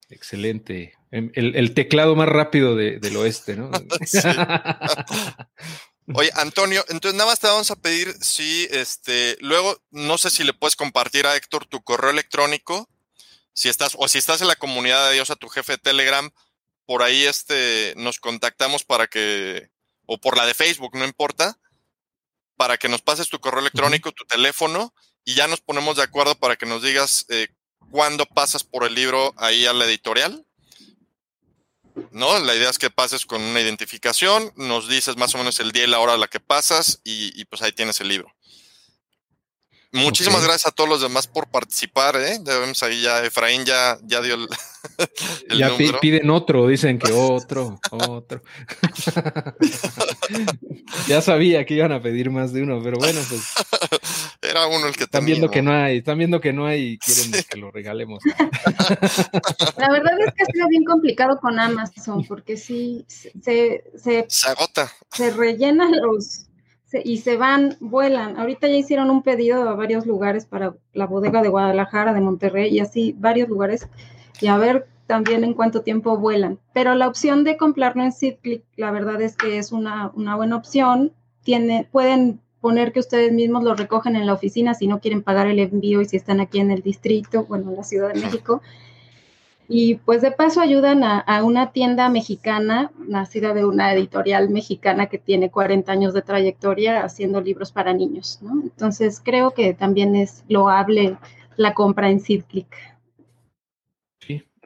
Speaker 1: Excelente. Em, el, teclado más rápido del oeste, ¿no?
Speaker 2: Oye, Antonio, entonces nada más te vamos a pedir si, este, luego, no sé si le puedes compartir a Héctor tu correo electrónico, si estás, o si estás en la comunidad de Dios a tu jefe de Telegram, por ahí, este, nos contactamos para que, o por la de Facebook, no importa, para que nos pases tu correo electrónico, tu teléfono, y ya nos ponemos de acuerdo para que nos digas eh, cuándo pasas por el libro ahí a la editorial. ¿No? La idea es que pases con una identificación, nos dices más o menos el día y la hora a la que pasas y, y pues ahí tienes el libro. Muchísimas gracias a todos los demás por participar, ¿eh? Ya vemos ahí ya, Efraín ya, ya dio el,
Speaker 1: Ya piden otro, dicen que otro, otro. ya sabía que iban a pedir más de uno, pero bueno, pues.
Speaker 2: Era uno el que
Speaker 1: Están viendo que no hay, están viendo que no hay y quieren que lo regalemos.
Speaker 3: La verdad es que ha sido bien complicado con Amazon, porque sí, se, se,
Speaker 2: se agota.
Speaker 3: Se rellenan los y se van, vuelan. Ahorita ya hicieron un pedido a varios lugares para la bodega de Guadalajara, de Monterrey y así varios lugares. Y a ver también en cuánto tiempo vuelan. Pero la opción de comprarlo en SeedClick, la verdad es que es una, una buena opción. Tiene, pueden poner que ustedes mismos lo recogen en la oficina si no quieren pagar el envío y si están aquí en el distrito, bueno, en la Ciudad de México. Y pues de paso ayudan a, una tienda mexicana, nacida de una editorial mexicana que tiene 40 años de trayectoria haciendo libros para niños, ¿no? Entonces creo que también es loable la compra en SeedClick.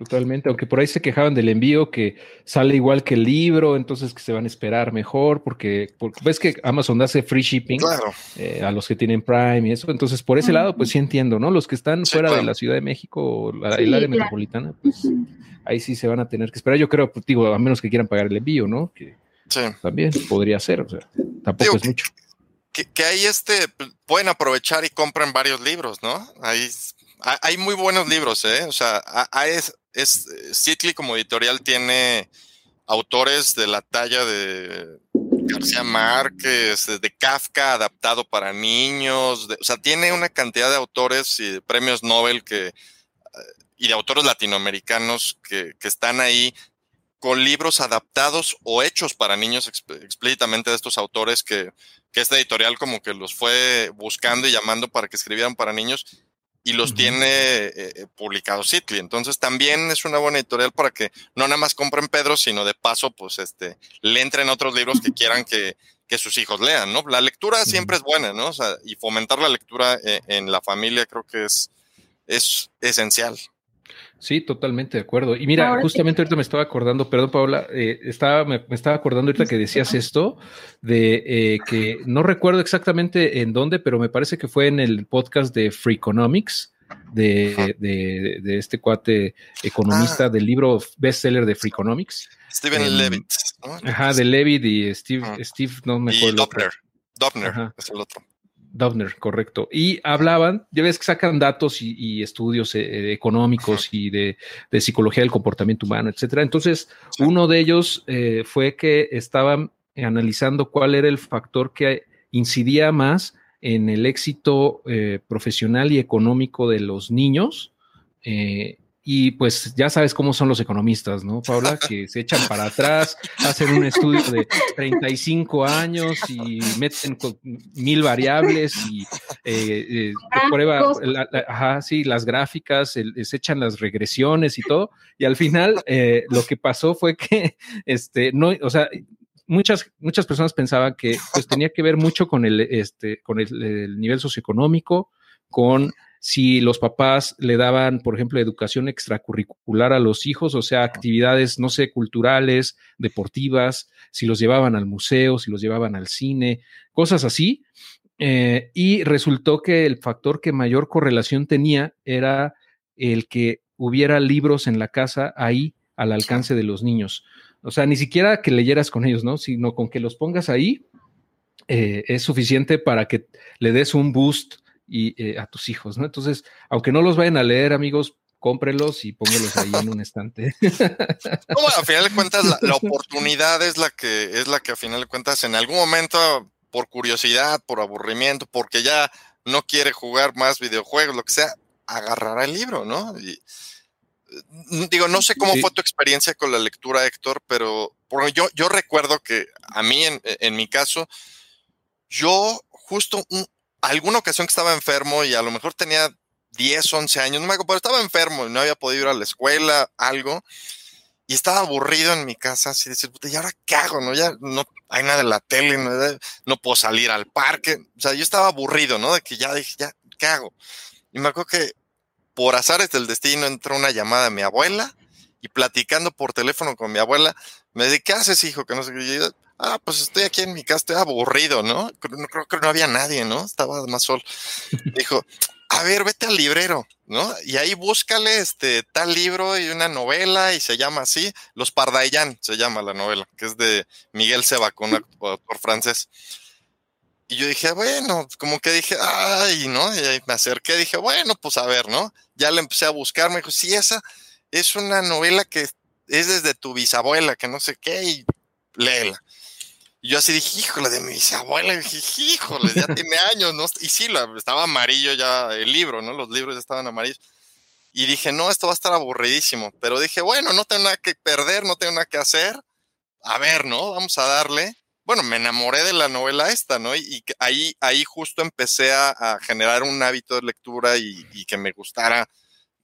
Speaker 1: Totalmente, aunque por ahí se quejaban del envío que sale igual que el libro, entonces que se van a esperar mejor, porque, ves que Amazon hace free shipping eh, a los que tienen Prime y eso, entonces por ese lado, pues sí entiendo, ¿no? Los que están fuera de la Ciudad de México, la, el área metropolitana, pues ahí sí se van a tener que esperar. Yo creo, pues, digo, a menos que quieran pagar el envío, ¿no? Que también podría ser, o sea, tampoco es mucho.
Speaker 2: Que, que, ahí este, pueden aprovechar y compren varios libros, ¿no? Ahí hay muy buenos libros, ¿eh? O sea, es, es, como editorial tiene autores de la talla de García Márquez, de Kafka adaptado para niños, o sea, tiene una cantidad de autores y de premios Nobel que, y de autores latinoamericanos que, que están ahí con libros adaptados o hechos para niños explícitamente de estos autores que, que esta editorial como que los fue buscando y llamando para que escribieran para niños y los tiene eh, eh, publicados Citly. Entonces también es una buena editorial para que no nada más compren Pedro, sino de paso, pues este, le entren otros libros que quieran que, que sus hijos lean, ¿no? La lectura siempre es buena, ¿no? O sea, y fomentar la lectura eh, en la familia creo que es, es esencial.
Speaker 1: Sí, totalmente de acuerdo. Y mira, justamente ahorita me estaba acordando, perdón, Paula, eh, estaba, me, estaba acordando ahorita que decías esto, de eh, que no recuerdo exactamente en dónde, pero me parece que fue en el podcast de Freakonomics, de, de, de este cuate economista ah. del libro bestseller de Freakonomics.
Speaker 2: Steven Levitt.
Speaker 1: Ajá, de Levitt y Steve, Steve no me acuerdo.
Speaker 2: Y Dopner, es el otro.
Speaker 1: Dovner, correcto. Y hablaban, ya ves que sacan datos y, estudios eh, económicos y de, psicología del comportamiento humano, etcétera. Entonces, uno de ellos eh, fue que estaban analizando cuál era el factor que incidía más en el éxito eh, profesional y económico de los niños y pues ya sabes cómo son los economistas, ¿no, Paula? Que se echan para atrás, hacen un estudio de 35 años y meten mil variables y eh, eh prueba, ajá, sí, las gráficas, se echan las regresiones y todo. Y al final eh, lo que pasó fue que, este, no, o sea, muchas, muchas personas pensaban que pues tenía que ver mucho con el, este, con el nivel socioeconómico, con si los papás le daban, por ejemplo, educación extracurricular a los hijos, o sea, actividades, no sé, culturales, deportivas, si los llevaban al museo, si los llevaban al cine, cosas así. Eh, y resultó que el factor que mayor correlación tenía era el que hubiera libros en la casa ahí al alcance de los niños. O sea, ni siquiera que leyeras con ellos, ¿no? Sino con que los pongas ahí eh, es suficiente para que le des un boost y eh, a tus hijos, ¿no? Entonces, aunque no los vayan a leer, amigos, cómprelos y póngelos ahí en un estante.
Speaker 2: No, a final de cuentas, la, oportunidad es la que es la que a final de cuentas, en algún momento, por curiosidad, por aburrimiento, porque ya no quiere jugar más videojuegos, lo que sea, agarrará el libro, ¿no? Y, mm, digo, no sé cómo fue tu experiencia con la lectura, Héctor, pero yo, yo recuerdo que a mí, en, en mi caso, yo justo un, alguna ocasión que estaba enfermo y a lo mejor tenía 10, 11 años, no me acuerdo, pero estaba enfermo y no había podido ir a la escuela, algo, y estaba aburrido en mi casa, así decir, puta, ¿y ahora qué hago? No, ya no hay nada en la tele, no, puedo salir al parque, o sea, yo estaba aburrido, ¿no? De que ya dije, ya, ¿qué hago? Y me acuerdo que por azares del destino entró una llamada de mi abuela y platicando por teléfono con mi abuela, me dije, ¿qué haces, hijo? Que no sé qué ah, pues estoy aquí en mi casa, estoy aburrido, ¿no? Creo, que no había nadie, ¿no? Estaba más sol. Dijo, a ver, vete al librero, ¿no? Y ahí búscale este tal libro y una novela y se llama así, Los Pardaillán se llama la novela, que es de Miguel Seba, un actor francés. Y yo dije, bueno, como que dije, ay, ¿no? Y ahí me acerqué, dije, bueno, pues a ver, ¿no? Ya le empecé a buscar, me dijo, sí, esa es una novela que es desde tu bisabuela, que no sé qué, y léela. Y yo así dije, híjole, de mi bisabuela, dije, híjole, ya tiene años, ¿no? Y sí, estaba amarillo ya el libro, ¿no? Los libros estaban amarillos. Y dije, no, esto va a estar aburridísimo. Pero dije, bueno, no tengo nada que perder, no tengo nada que hacer. A ver, ¿no? Vamos a darle. Bueno, me enamoré de la novela esta, ¿no? Y, ahí, ahí justo empecé a, generar un hábito de lectura y, y que me gustara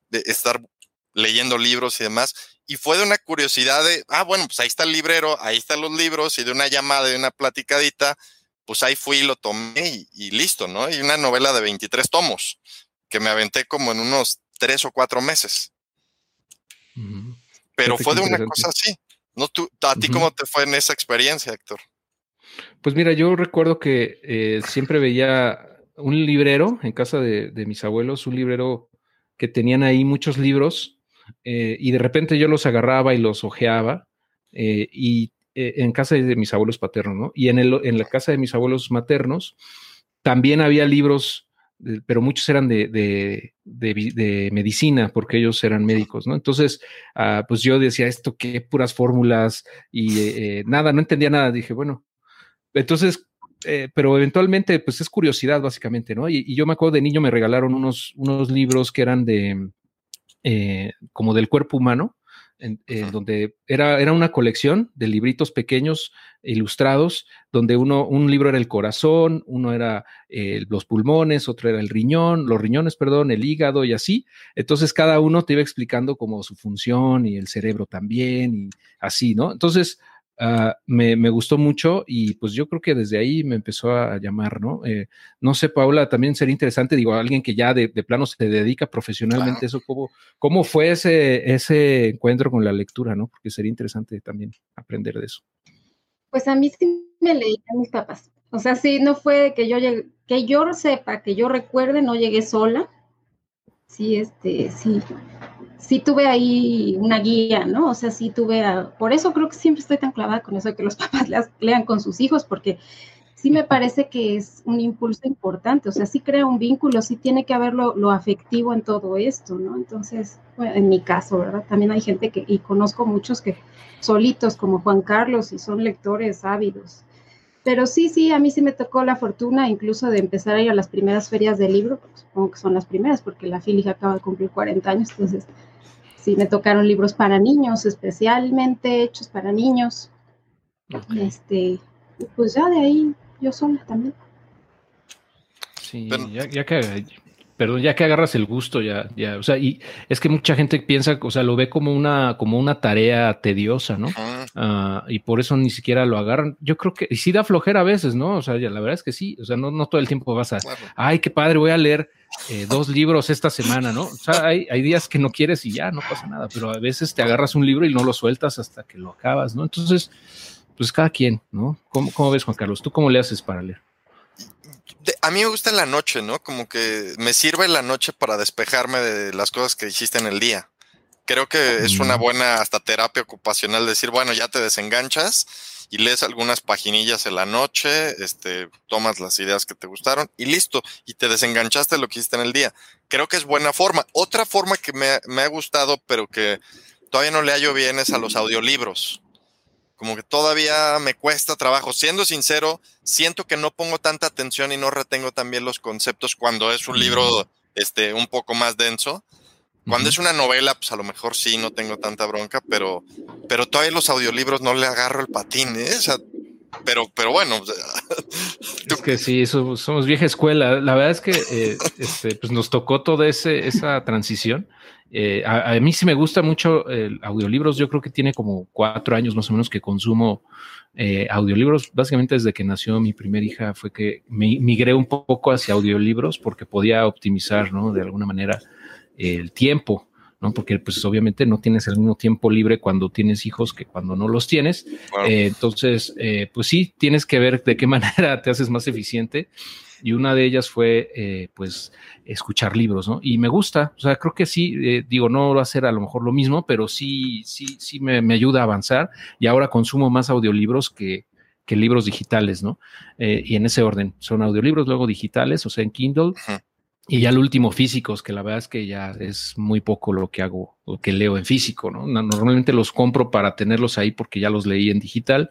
Speaker 2: de estar leyendo libros y demás y fue de una curiosidad de, ah, bueno, pues ahí está el librero, ahí están los libros y de una llamada, de una platicadita, pues ahí fui y lo tomé y, listo, ¿no? Y una novela de 23 tomos que me aventé como en unos tres o cuatro meses. Pero fue de una cosa así. ¿No? ¿Tú, ¿A ti cómo te fue en esa experiencia, Héctor?
Speaker 1: Pues mira, yo recuerdo que eh, siempre veía un librero en casa de, de mis abuelos, un librero que tenían ahí muchos libros eh, y de repente yo los agarraba y los ojeaba eh, y eh, en casa de mis abuelos paternos, ¿no? Y en, el, en la casa de mis abuelos maternos también había libros, pero muchos eran de, de, de, medicina, porque ellos eran médicos, ¿no? Entonces, ah, pues yo decía, esto qué puras fórmulas y nada, no entendía nada. Dije, bueno, entonces pero eventualmente, pues es curiosidad, básicamente, ¿no? Y, y, yo me acuerdo de niño me regalaron unos, unos libros que eran de, eh, como del cuerpo humano, en, donde era, era una colección de libritos pequeños ilustrados, donde uno, un libro era el corazón, uno era eh, los pulmones, otro era el riñón, los riñones, perdón, el hígado y así. Entonces cada uno te iba explicando como su función y el cerebro también y así, ¿no? Entonces ah, me, me, gustó mucho y pues yo creo que desde ahí me empezó a llamar, ¿no? Eh, no sé, Paula, también sería interesante, digo, alguien que ya de, de plano se dedica profesionalmente a eso, ¿cómo, ¿cómo fue ese, ese encuentro con la lectura, ¿no? Porque sería interesante también aprender de eso.
Speaker 3: Pues a mí sí me leían mis papás. O sea, sí, no fue que yo llegué, que yo sepa, que yo recuerde, no llegué sola. Sí, este, sí, sí tuve ahí una guía, ¿no? O sea, sí tuve, por eso creo que siempre estoy tan clavada con eso de que los papás lean con sus hijos, porque sí me parece que es un impulso importante, o sea, sí crea un vínculo, sí tiene que haber lo, afectivo en todo esto, ¿no? Entonces, en mi caso, ¿verdad? También hay gente que, y conozco muchos que solitos, como Juan Carlos, y son lectores ávidos. Pero sí, sí, a mí sí me tocó la fortuna incluso de empezar a ir a las primeras ferias del libro, supongo que son las primeras, porque la Fili acaba de cumplir 40 años, entonces sí me tocaron libros para niños, especialmente hechos para niños. Este, pues ya de ahí yo sola también.
Speaker 1: Sí, ya, ya, que perdón, ya que agarras el gusto, ya, ya, o sea, y es que mucha gente piensa, o sea, lo ve como una, como una tarea tediosa, ¿no? Ah, y por eso ni siquiera lo agarran. Yo creo que, y sí da flojera a veces, ¿no? O sea, ya, la verdad es que sí, o sea, no, no todo el tiempo vas a, ay, qué padre, voy a leer eh, dos libros esta semana, ¿no? O sea, hay, hay días que no quieres y ya, no pasa nada, pero a veces te agarras un libro y no lo sueltas hasta que lo acabas, ¿no? Entonces, pues cada quien, ¿no? ¿Cómo, cómo ves, Juan Carlos? ¿Tú cómo le haces para leer?
Speaker 2: a mí me gusta en la noche, ¿no? Como que me sirve la noche para despejarme de las cosas que hiciste en el día. Creo que es una buena hasta terapia ocupacional decir, bueno, ya te desenganchas y lees algunas paginillas en la noche, este, tomas las ideas que te gustaron y listo, y te desenganchaste de lo que hiciste en el día. Creo que es buena forma. Otra forma que me, me ha gustado, pero que todavía no le hallo bien, es a los audiolibros como que todavía me cuesta trabajo. Siendo sincero, siento que no pongo tanta atención y no retengo también los conceptos cuando es un libro este, un poco más denso. Cuando es una novela, pues a lo mejor sí, no tengo tanta bronca, pero, pero todavía los audiolibros no le agarro el patín, ¿eh? O sea, pero, pero bueno.
Speaker 1: Es que sí, somos vieja escuela. La verdad es que eh, este, pues nos tocó toda ese, esa transición eh, a, mí sí me gusta mucho el audiolibros. Yo creo que tiene como cuatro años más o menos que consumo eh, audiolibros. Básicamente desde que nació mi primera hija fue que me migré un poco hacia audiolibros porque podía optimizar, ¿no? De alguna manera el tiempo. ¿no? Porque pues obviamente no tienes el mismo tiempo libre cuando tienes hijos que cuando no los tienes. Eh, entonces, pues sí, tienes que ver de qué manera te haces más eficiente y una de ellas fue, eh, pues, escuchar libros, ¿no? Y me gusta, o sea, creo que sí, eh, digo, no va a ser a lo mejor lo mismo, pero sí, sí, sí me, me ayuda a avanzar y ahora consumo más audiolibros que, que libros digitales, ¿no? Eh, y en ese orden, son audiolibros, luego digitales, o sea, en Kindle. Y ya el último físicos, que la verdad es que ya es muy poco lo que hago, lo que leo en físico, ¿no? Normalmente los compro para tenerlos ahí porque ya los leí en digital,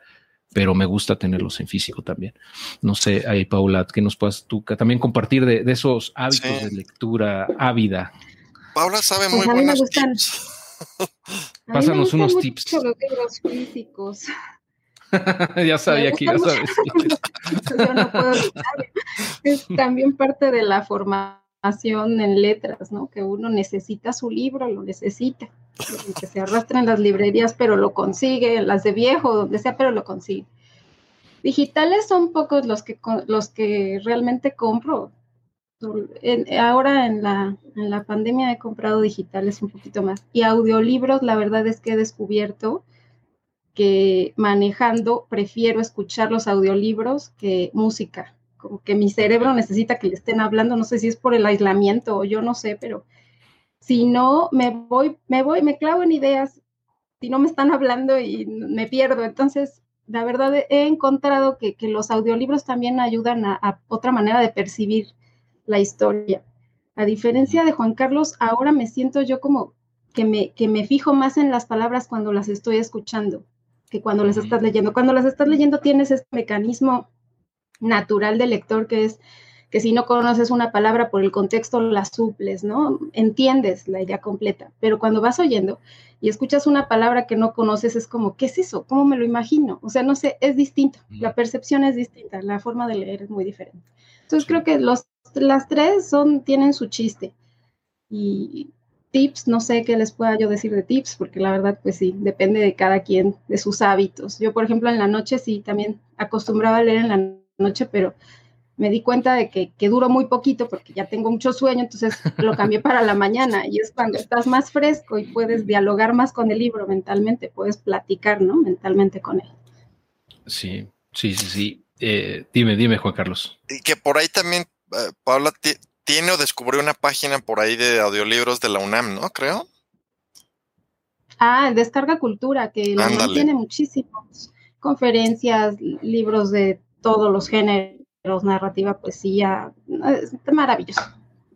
Speaker 1: pero me gusta tenerlos en físico también. No sé, ahí Paula, que nos puedas tú también compartir de, esos hábitos de lectura ávida.
Speaker 2: Paula sabe pues muy buenos tips.
Speaker 1: Pásanos unos tips.
Speaker 3: Los físicos.
Speaker 1: ya sabía que ya sabes.
Speaker 3: Yo no puedo es también parte de la formación en letras, ¿no? Que uno necesita su libro, lo necesita que se arrastra en las librerías, pero lo consigue, las de viejo, donde sea, pero lo consigue. Digitales son pocos los que, los que realmente compro. ahora en la, en la pandemia he comprado digitales un poquito más. Y audiolibros, la verdad es que he descubierto que manejando prefiero escuchar los audiolibros que música. Como que mi cerebro necesita que le estén hablando, no sé si es por el aislamiento o yo no sé, pero si no, me voy, me voy, me clavo en ideas, si no me están hablando y me pierdo. Entonces, la verdad he encontrado que, los audiolibros también ayudan a, otra manera de percibir la historia. A diferencia de Juan Carlos, ahora me siento yo como que me, que me fijo más en las palabras cuando las estoy escuchando que cuando las estás leyendo. Cuando las estás leyendo tienes este mecanismo natural del lector que es que si no conoces una palabra por el contexto la suples, ¿no? Entiendes la idea completa, pero cuando vas oyendo y escuchas una palabra que no conoces es como, ¿qué es eso? ¿Cómo me lo imagino? O sea, no sé, es distinto, la percepción es distinta, la forma de leer es muy diferente. Entonces creo que los, las tres son, tienen su chiste y tips, no sé qué les pueda yo decir de tips, porque la verdad, pues sí, depende de cada quien, de sus hábitos. Yo, por ejemplo, en la noche sí, también acostumbraba a leer en la noche, pero me di cuenta de que, que duró muy poquito porque ya tengo mucho sueño, entonces lo cambié para la mañana y es cuando estás más fresco y puedes dialogar más con el libro mentalmente, puedes platicar, ¿no? Mentalmente con él.
Speaker 1: Sí, sí, sí, sí. Eh, dime, dime, Juan Carlos.
Speaker 2: Y que por ahí también, uh, Paula, tiene o descubrió una página por ahí de audiolibros de la UNAM, ¿no? Creo.
Speaker 3: Ah, Descarga Cultura, que la UNAM tiene muchísimos conferencias, libros de todos los géneros narrativa, poesía, es maravilloso.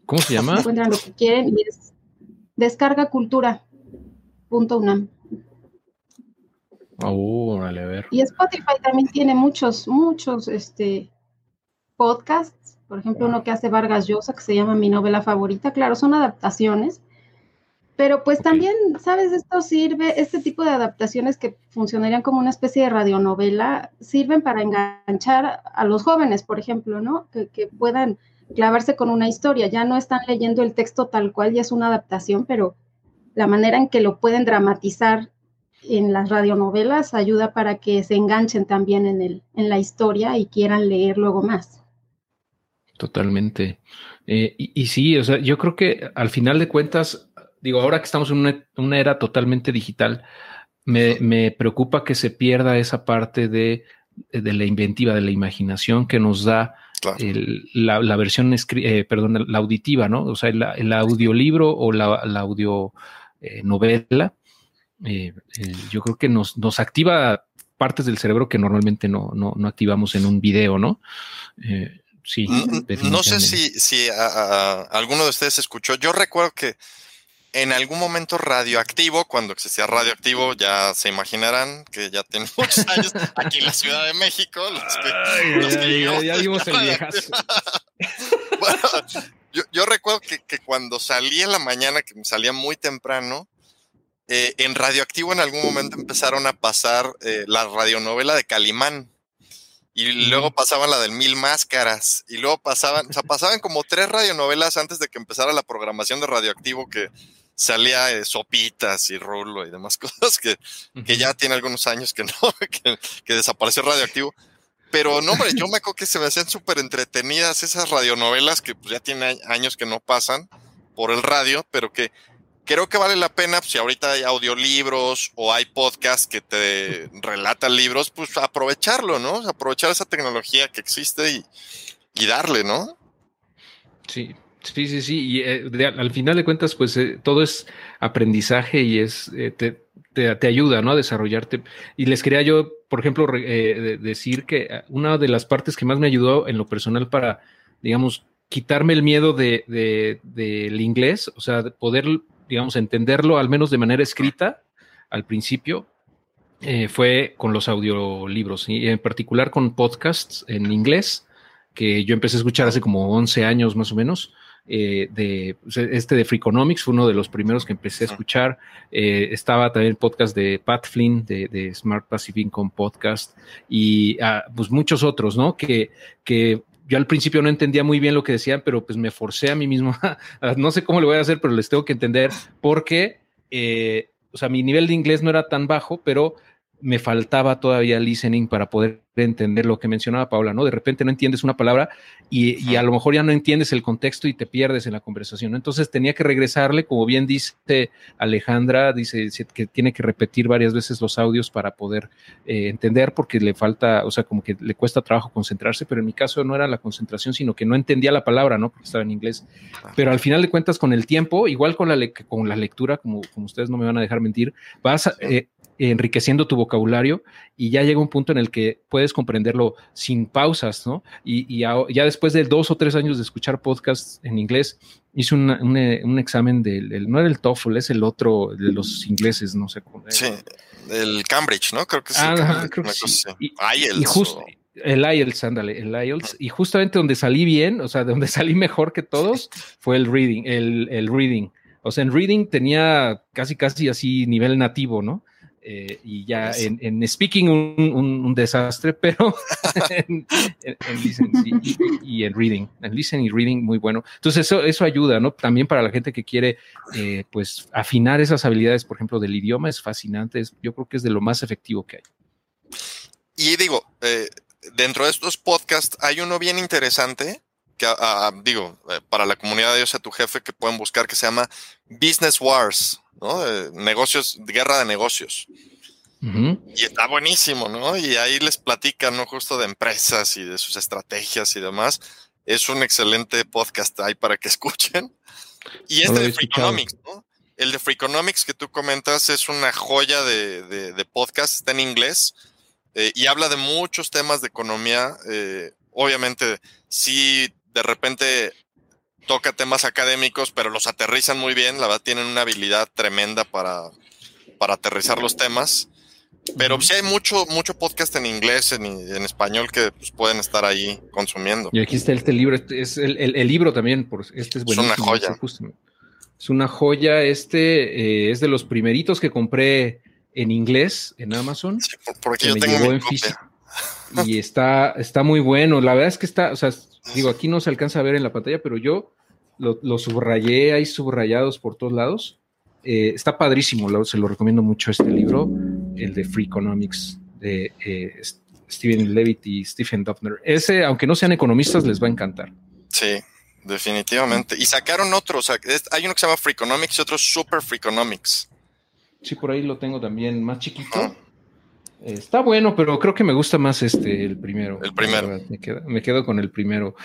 Speaker 1: ¿Cómo se llama?
Speaker 3: Encuentran lo que quieren y es descarga cultura.
Speaker 1: Oh, vale, a ver.
Speaker 3: Y Spotify también tiene muchos, muchos este, podcasts. Por ejemplo, uno que hace Vargas Llosa, que se llama Mi novela favorita. Claro, son adaptaciones, pero pues también, ¿sabes? Esto sirve, este tipo de adaptaciones que funcionarían como una especie de radionovela, sirven para enganchar a los jóvenes, por ejemplo, ¿no? Que, puedan clavarse con una historia. Ya no están leyendo el texto tal cual, ya es una adaptación, pero la manera en que lo pueden dramatizar en las radionovelas ayuda para que se enganchen también en, el, en la historia y quieran leer luego más.
Speaker 1: Totalmente. Eh, y, y, sí, o sea, yo creo que al final de cuentas digo, ahora que estamos en una, era totalmente digital, me, preocupa que se pierda esa parte de, la inventiva, de la imaginación que nos da la, versión, eh, perdón, la auditiva, ¿no? O sea, el, audiolibro o la, audio eh, novela, eh, yo creo que nos, nos activa partes del cerebro que normalmente no, no, no activamos en un video, ¿no? sí.
Speaker 2: No sé si, si alguno de ustedes escuchó. Yo recuerdo que en algún momento radioactivo, cuando existía radioactivo, ya se imaginarán que ya tiene muchos años aquí en la Ciudad de México.
Speaker 1: ya, vimos el viejas.
Speaker 2: bueno, yo, recuerdo que, cuando salí en la mañana, que salía muy temprano, eh, en radioactivo en algún momento empezaron a pasar eh, la radionovela de Calimán. Y luego pasaban la del Mil Máscaras. Y luego pasaban, o sea, pasaban como tres radionovelas antes de que empezara la programación de Radioactivo que salía eh, sopitas y rulo y demás cosas que, que, ya tiene algunos años que no, que, desapareció radioactivo. Pero no, hombre, yo me acuerdo que se me hacían súper entretenidas esas radionovelas que pues, ya tienen años que no pasan por el radio, pero que creo que vale la pena, pues, si ahorita hay audiolibros o hay podcasts que te relatan libros, pues aprovecharlo, ¿no? Aprovechar esa tecnología que existe y, y darle, ¿no?
Speaker 1: Sí, Sí, sí, sí. Y eh, al final de cuentas, pues eh, todo es aprendizaje y es eh, te, te, ayuda, ¿no? A desarrollarte. Y les quería yo, por ejemplo, decir que una de las partes que más me ayudó en lo personal para, digamos, quitarme el miedo de, del inglés, o sea, poder, digamos, entenderlo al menos de manera escrita al principio, fue con los audiolibros y en particular con podcasts en inglés que yo empecé a escuchar hace como 11 años más o menos eh, de este de Freakonomics, fue uno de los primeros que empecé a escuchar. Eh, estaba también el podcast de Pat Flynn de, Smart Passive Income Podcast y ah, pues muchos otros, ¿no? Que, que yo al principio no entendía muy bien lo que decían, pero pues me forcé a mí mismo, no sé cómo lo voy a hacer, pero les tengo que entender porque, eh, o sea, mi nivel de inglés no era tan bajo, pero me faltaba todavía listening para poder entender lo que mencionaba Paula, ¿no? De repente no entiendes una palabra y, a lo mejor ya no entiendes el contexto y te pierdes en la conversación. Entonces tenía que regresarle, como bien dice Alejandra, dice que tiene que repetir varias veces los audios para poder eh, entender porque le falta, o sea, como que le cuesta trabajo concentrarse, pero en mi caso no era la concentración, sino que no entendía la palabra, ¿no? Porque estaba en inglés. Pero al final de cuentas, con el tiempo, igual con la, con la lectura, como, como ustedes no me van a dejar mentir, vas a, eh, enriqueciendo tu vocabulario y ya llega un punto en el que puedes comprenderlo sin pausas, ¿no? Y, ya, después de dos o tres años de escuchar podcasts en inglés, hice un, examen del, no era el TOEFL, es el otro de los ingleses, no sé cómo.
Speaker 2: Sí, el Cambridge, ¿no? Creo que sí.
Speaker 1: Y, justo, el IELTS, ándale, el IELTS. Y justamente donde salí bien, o sea, donde salí mejor que todos, fue el reading, el, el reading. O sea, en reading tenía casi, casi así nivel nativo, ¿no? Eh, y ya en, speaking un, desastre, pero en, listening y, en reading, en listening y reading muy bueno. Entonces eso, eso ayuda, ¿no? También para la gente que quiere, eh, pues, afinar esas habilidades, por ejemplo, del idioma es fascinante, yo creo que es de lo más efectivo que hay.
Speaker 2: Y digo, eh, dentro de estos podcasts hay uno bien interesante que, ah, ah, digo, para la comunidad de Dios a tu jefe que pueden buscar que se llama Business Wars. ¿No? negocios, guerra de negocios. Y está buenísimo, ¿no? Y ahí les platican, ¿no? Justo de empresas y de sus estrategias y demás. Es un excelente podcast ahí para que escuchen. Y este de Freakonomics, ¿no? El de Freakonomics que tú comentas es una joya de, podcast, está en inglés eh, y habla de muchos temas de economía. Eh, obviamente, si de repente toca temas académicos, pero los aterrizan muy bien. La verdad, tienen una habilidad tremenda para, para aterrizar los temas. Pero sí hay mucho, mucho podcast en inglés, en, en español que pues, pueden estar ahí consumiendo.
Speaker 1: Y aquí está este libro, este es el, el, libro también, por, este es buenísimo.
Speaker 2: Es una joya.
Speaker 1: es una joya, este eh, es de los primeritos que compré en inglés en Amazon.
Speaker 2: Sí, porque yo tengo mi
Speaker 1: Y está, está muy bueno. La verdad es que está, o sea, digo, aquí no se alcanza a ver en la pantalla, pero yo lo, subrayé, hay subrayados por todos lados. Eh, está padrísimo, se lo recomiendo mucho este libro, el de Free Economics de eh, Steven Levitt y Stephen Duffner. Ese, aunque no sean economistas, les va a encantar.
Speaker 2: Sí, definitivamente. Y sacaron otro, hay uno que se llama Free Economics y otro Super Free Economics.
Speaker 1: Sí, por ahí lo tengo también más chiquito. Está bueno, pero creo que me gusta más este, el primero.
Speaker 2: El primero.
Speaker 1: Me quedo, con el primero.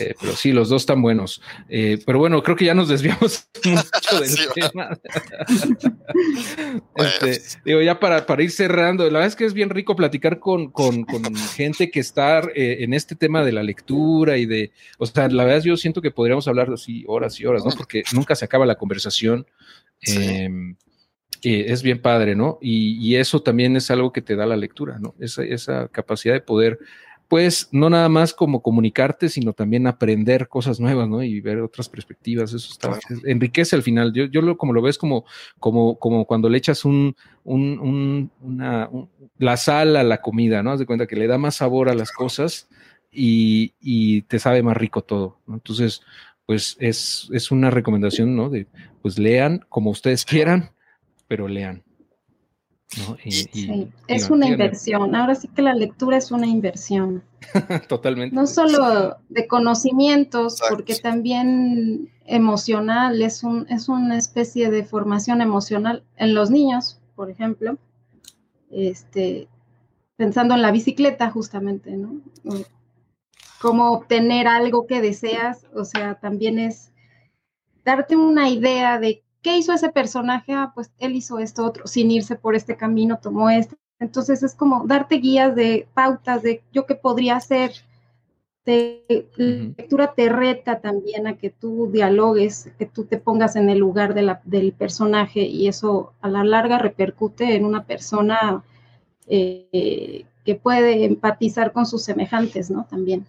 Speaker 1: Eh, pero sí, los dos están buenos. Eh, pero bueno, creo que ya nos desviamos mucho del tema. Este, digo, ya para, para, ir cerrando, la verdad es que es bien rico platicar con, con, gente que está eh, en este tema de la lectura y de, o sea, la verdad yo siento que podríamos hablar así horas y horas, ¿no? Porque nunca se acaba la conversación. Em, es bien padre, ¿no? Y, eso también es algo que te da la lectura, ¿no? Esa, esa capacidad de poder, pues, no nada más como comunicarte, sino también aprender cosas nuevas, ¿no? Y ver otras perspectivas, eso está, enriquece al final. Yo, yo lo, como lo ves como, como, como cuando le echas un, un, una, la sal a la comida, ¿no? Haz de cuenta que le da más sabor a las cosas y, y te sabe más rico todo, ¿no? Entonces, pues es, es una recomendación, ¿no? De, pues lean como ustedes quieran, pero lean.
Speaker 3: sí, es una inversión. Ahora sí que la lectura es una inversión.
Speaker 1: Totalmente.
Speaker 3: No solo de conocimientos, porque también emocional, es, un, es una especie de formación emocional en los niños, por ejemplo. Este, pensando en la bicicleta, justamente, ¿no? Cómo obtener algo que deseas, o sea, también es darte una idea de ¿qué hizo ese personaje? Ah, pues él hizo esto otro, sin irse por este camino, tomó este. Entonces es como darte guías de pautas de yo qué podría hacer. La lectura te reta también a que tú dialogues, que tú te pongas en el lugar del personaje y eso a la larga repercute en una persona eh, que puede empatizar con sus semejantes, ¿no? También.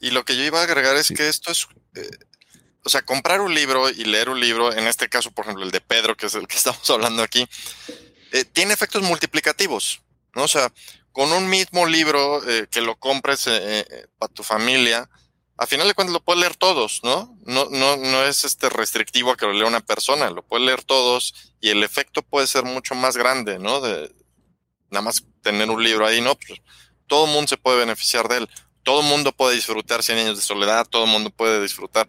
Speaker 2: Y lo que yo iba a agregar es que esto es, eh, o sea, comprar un libro y leer un libro, en este caso, por ejemplo, el de Pedro, que es el que estamos hablando aquí, eh, tiene efectos multiplicativos, ¿no? O sea, con un mismo libro eh, que lo compres eh, para tu familia, a final de cuentas lo puedes leer todos, ¿no? No, no, no es este restrictivo a que lo lea una persona, lo puedes leer todos y el efecto puede ser mucho más grande, ¿no? De nada más tener un libro ahí, ¿no? Pues, todo el mundo se puede beneficiar de él. Todo el mundo puede disfrutar Cien años de soledad, todo el mundo puede disfrutar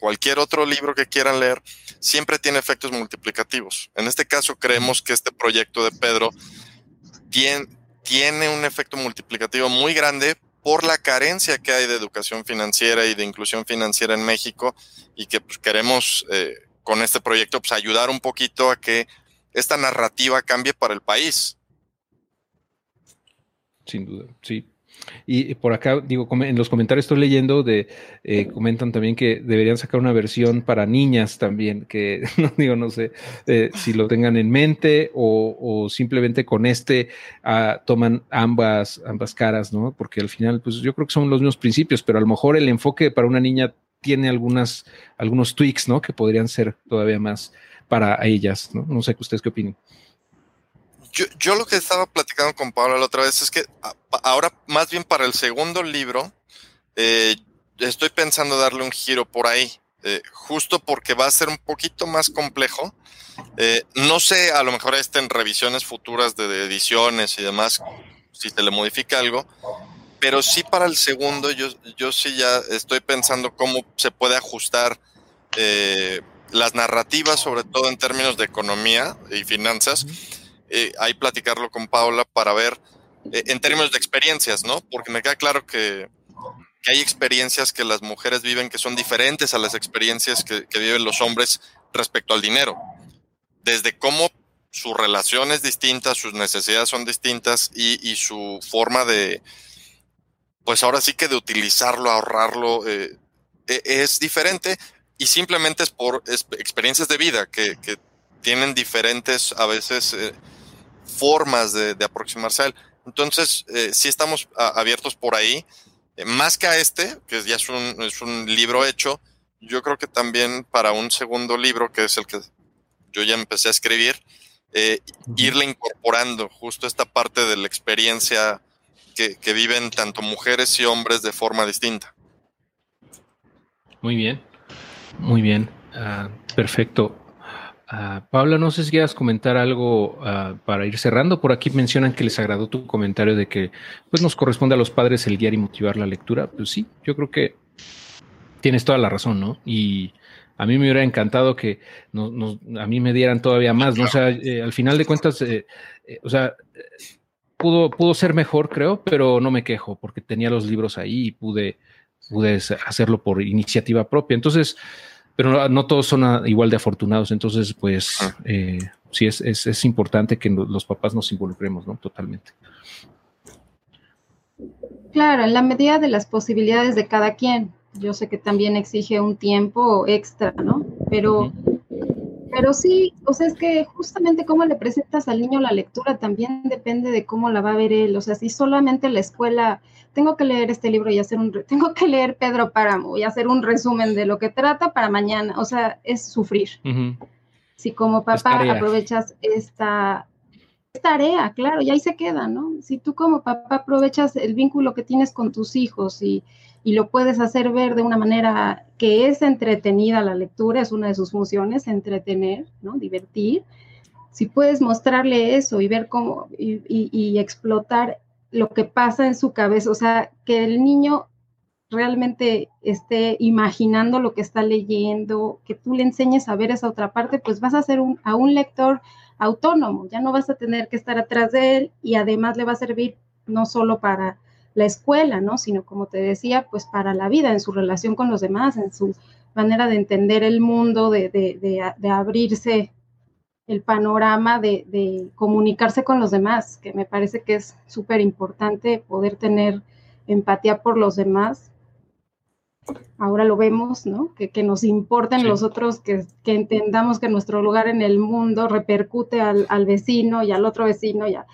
Speaker 2: cualquier otro libro que quieran leer, siempre tiene efectos multiplicativos. En este caso, creemos que este proyecto de Pedro tiene, un efecto multiplicativo muy grande por la carencia que hay de educación financiera y de inclusión financiera en México y que pues, queremos eh, con este proyecto pues, ayudar un poquito a que esta narrativa cambie para el país.
Speaker 1: Sin duda, sí. Y por acá, digo, en los comentarios estoy leyendo de, eh, comentan también que deberían sacar una versión para niñas también, que no digo, no sé eh, si lo tengan en mente o, simplemente con este ah, toman ambas, ambas caras, ¿no? Porque al final, pues yo creo que son los mismos principios, pero a lo mejor el enfoque para una niña tiene algunas, algunos tweaks, ¿no? Que podrían ser todavía más para ellas, ¿no? No sé, ¿ustedes qué opinan?
Speaker 2: Yo, lo que estaba platicando con Pablo la otra vez es que ahora, más bien para el segundo libro, eh, estoy pensando darle un giro por ahí, eh, justo porque va a ser un poquito más complejo. Eh, no sé, a lo mejor estén revisiones futuras de, ediciones y demás, si se le modifica algo, pero sí para el segundo, yo, yo sí ya estoy pensando cómo se puede ajustar las narrativas, sobre todo en términos de economía y finanzas eh, ahí platicarlo con Paula para ver eh, en términos de experiencias, ¿no? Porque me queda claro que, hay experiencias que las mujeres viven que son diferentes a las experiencias que, viven los hombres respecto al dinero. Desde cómo su relación es distinta, sus necesidades son distintas y, su forma de, pues ahora sí que de utilizarlo, ahorrarlo, eh, e, es diferente y simplemente es por experiencias de vida que, tienen diferentes a veces formas de, aproximarse a él. Entonces, eh, sí estamos abiertos por ahí. Eh, más que a este, que ya es un, es un libro hecho, yo creo que también para un segundo libro, que es el que yo ya empecé a escribir, eh, irle incorporando justo esta parte de la experiencia que, que, viven tanto mujeres y hombres de forma distinta.
Speaker 1: Muy bien, muy bien, ah, perfecto. Uh, Paula, no sé si quieras comentar algo ah, para ir cerrando. Por aquí mencionan que les agradó tu comentario de que pues nos corresponde a los padres el guiar y motivar la lectura. Pues sí, yo creo que tienes toda la razón, ¿no? Y a mí me hubiera encantado que a mí me dieran todavía más, ¿no? O sea, eh, al final de cuentas, eh, eh, o sea, pudo, pudo ser mejor, creo, pero no me quejo porque tenía los libros ahí y pude, pude hacerlo por iniciativa propia. Entonces, pero no, todos son igual de afortunados, entonces pues eh, sí es, es, importante que los papás nos involucremos, ¿no? Totalmente.
Speaker 3: Claro, en la medida de las posibilidades de cada quien. Yo sé que también exige un tiempo extra, ¿no? Pero pero sí, o sea, es que justamente cómo le presentas al niño la lectura también depende de cómo la va a ver él. O sea, si solamente la escuela, tengo que leer este libro y hacer un, tengo que leer Pedro Páramo y hacer un resumen de lo que trata para mañana, o sea, es sufrir. Si como papá aprovechas esta, tarea, claro, y ahí se queda, ¿no? Si tú como papá aprovechas el vínculo que tienes con tus hijos y y lo puedes hacer ver de una manera que es entretenida la lectura, es una de sus funciones, entretener, ¿no? Divertir. Si puedes mostrarle eso y ver cómo y, explotar lo que pasa en su cabeza, o sea, que el niño realmente esté imaginando lo que está leyendo, que tú le enseñes a ver esa otra parte, pues vas a ser un, a un lector autónomo, ya no vas a tener que estar atrás de él y además le va a servir no solo para la escuela, ¿no? Sino como te decía, pues para la vida, en su relación con los demás, en su manera de entender el mundo, de, de, abrirse el panorama, de, comunicarse con los demás, que me parece que es súper importante poder tener empatía por los demás. Ahora lo vemos, ¿no? Que, nos importen los otros, que, entendamos que nuestro lugar en el mundo repercute al, al vecino y al otro vecino y a,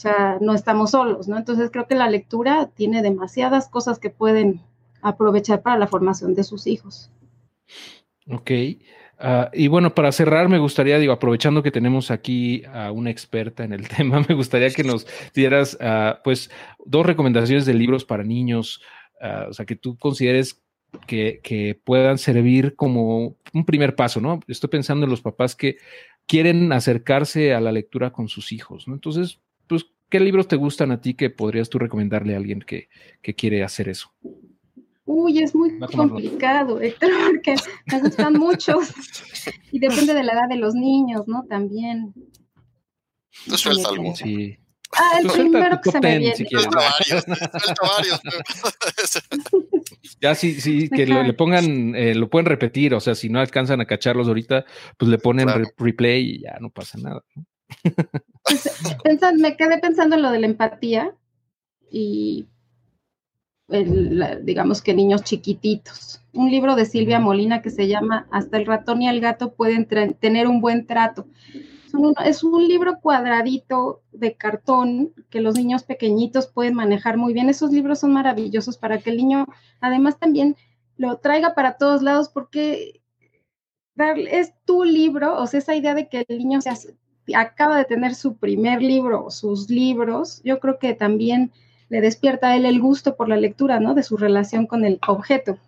Speaker 3: sea, no estamos solos, ¿no? Entonces creo que la lectura tiene demasiadas cosas que pueden aprovechar para la formación de sus hijos.
Speaker 1: Ok. Ah, y bueno, para cerrar, me gustaría, digo, aprovechando que tenemos aquí a una experta en el tema, me gustaría que nos dieras, uh, pues, dos recomendaciones de libros para niños, ah, o sea, que tú consideres que, que, puedan servir como un primer paso, ¿no? Estoy pensando en los papás que quieren acercarse a la lectura con sus hijos, ¿no? Entonces, ¿qué libros te gustan a ti que podrías tú recomendarle a alguien que, quiere hacer eso?
Speaker 3: Uy, es muy complicado, Héctor, porque me gustan muchos y depende de la edad de los niños, ¿no? También.
Speaker 2: No suelta algo. Sí.
Speaker 3: Ah, el primero que se me viene. Si
Speaker 2: varios, varios.
Speaker 1: ya sí, sí, que le pongan, eh, lo pueden repetir, o sea, si no alcanzan a cacharlos ahorita, pues le ponen replay y ya no pasa nada. ¿no?
Speaker 3: Me quedé pensando en lo de la empatía y digamos que niños chiquititos. Un libro de Silvia Molina que se llama Hasta el ratón y el gato pueden tener un buen trato. Es un, libro cuadradito de cartón que los niños pequeñitos pueden manejar muy bien. Esos libros son maravillosos para que el niño además también lo traiga para todos lados porque es tu libro, o sea, esa idea de que el niño sea acaba de tener su primer libro, sus libros, yo creo que también le despierta a él el gusto por la lectura, ¿no? De su relación con el objeto.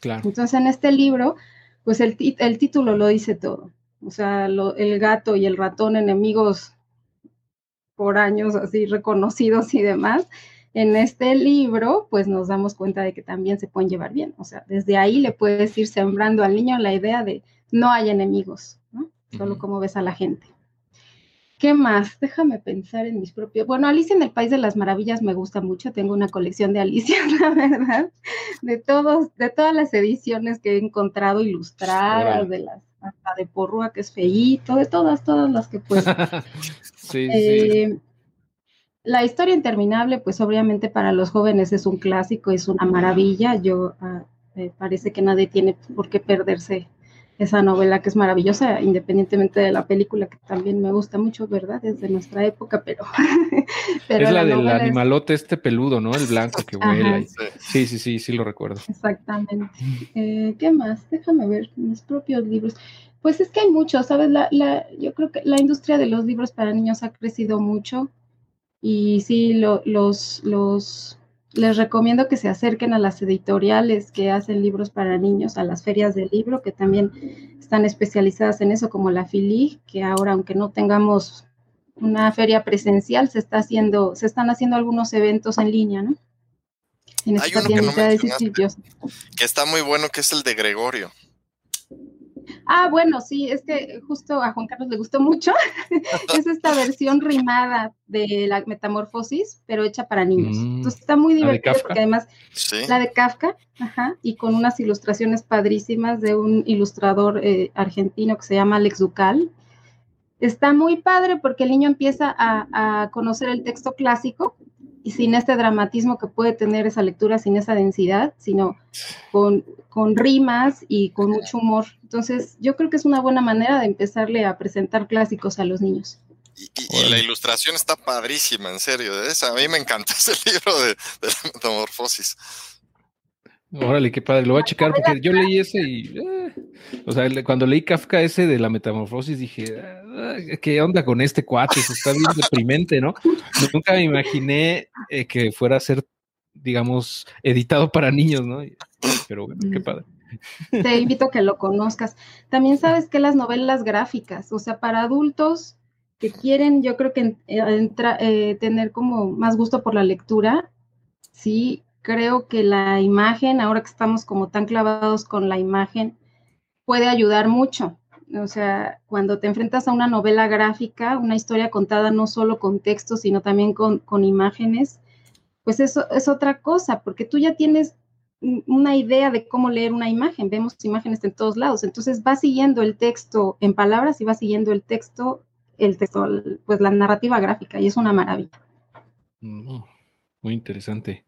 Speaker 3: Claro. Entonces, en este libro, pues el, el título lo dice todo. O sea, el gato y el ratón enemigos por años así reconocidos y demás. En este libro, pues nos damos cuenta de que también se pueden llevar bien. O sea, desde ahí le puedes ir sembrando al niño la idea de no hay enemigos, ¿no? Solo como ves a la gente. ¿Qué más? Déjame pensar en mis propios. Bueno, Alicia en el País de las Maravillas me gusta mucho. Tengo una colección de Alicia, la verdad, de todos, de todas las ediciones que he encontrado ilustradas, de las hasta de Porrúa que es feíto, de todas, todas las que puedo. sí, eh, La historia interminable, pues obviamente para los jóvenes es un clásico, es una maravilla. Yo ah, me parece que nadie tiene por qué perderse esa novela que es maravillosa, independientemente de la película, que también me gusta mucho, ¿verdad? Es de nuestra época, pero...
Speaker 1: es la, del animalote este peludo, ¿no? El blanco que vuela. Sí, sí, sí, sí lo recuerdo.
Speaker 3: Exactamente. Eh, ¿Qué más? Déjame ver mis propios libros. Pues es que hay muchos, ¿sabes? La, la, yo creo que la industria de los libros para niños ha crecido mucho y sí, lo, los, los les recomiendo que se acerquen a las editoriales que hacen libros para niños, a las ferias de libro, que también están especializadas en eso, como la FILI, que ahora, aunque no tengamos una feria presencial, se está haciendo, se están haciendo algunos eventos en línea, ¿no?
Speaker 2: En Hay uno que, que está muy bueno, que es el de Gregorio.
Speaker 3: Ah, bueno, sí, es que justo a Juan Carlos le gustó mucho. es esta versión rimada de la metamorfosis, pero hecha para niños. Mm. Entonces está muy divertido porque además la de Kafka, ajá, y con unas ilustraciones padrísimas de un ilustrador eh, argentino que se llama Alex Ducal. Está muy padre porque el niño empieza a conocer el texto clásico y sin este dramatismo que puede tener esa lectura, sin esa densidad, sino con, con rimas y con mucho humor. Entonces, yo creo que es una buena manera de empezarle a presentar clásicos a los niños.
Speaker 2: Y, la ilustración está padrísima, en serio. A mí me encanta ese libro de, de la metamorfosis.
Speaker 1: Órale, qué padre, lo voy a checar porque yo leí ese y, eh, o sea, cuando leí Kafka ese de la metamorfosis dije, ah, ¿qué onda con este cuate? Se está bien deprimente, ¿no? Nunca me imaginé eh, que fuera a ser, digamos, editado para niños, ¿no? Pero bueno, qué padre.
Speaker 3: Te invito a que lo conozcas. También sabes que las novelas gráficas, o sea, para adultos que quieren, yo creo que eh, tener como más gusto por la lectura, sí, creo que la imagen, ahora que estamos como tan clavados con la imagen, puede ayudar mucho. O sea, cuando te enfrentas a una novela gráfica, una historia contada no solo con texto, sino también con, imágenes, pues eso es otra cosa, porque tú ya tienes una idea de cómo leer una imagen, vemos imágenes en todos lados, entonces va siguiendo el texto en palabras y va siguiendo el texto, el texto, pues la narrativa gráfica, y es una maravilla.
Speaker 1: Mm, muy interesante.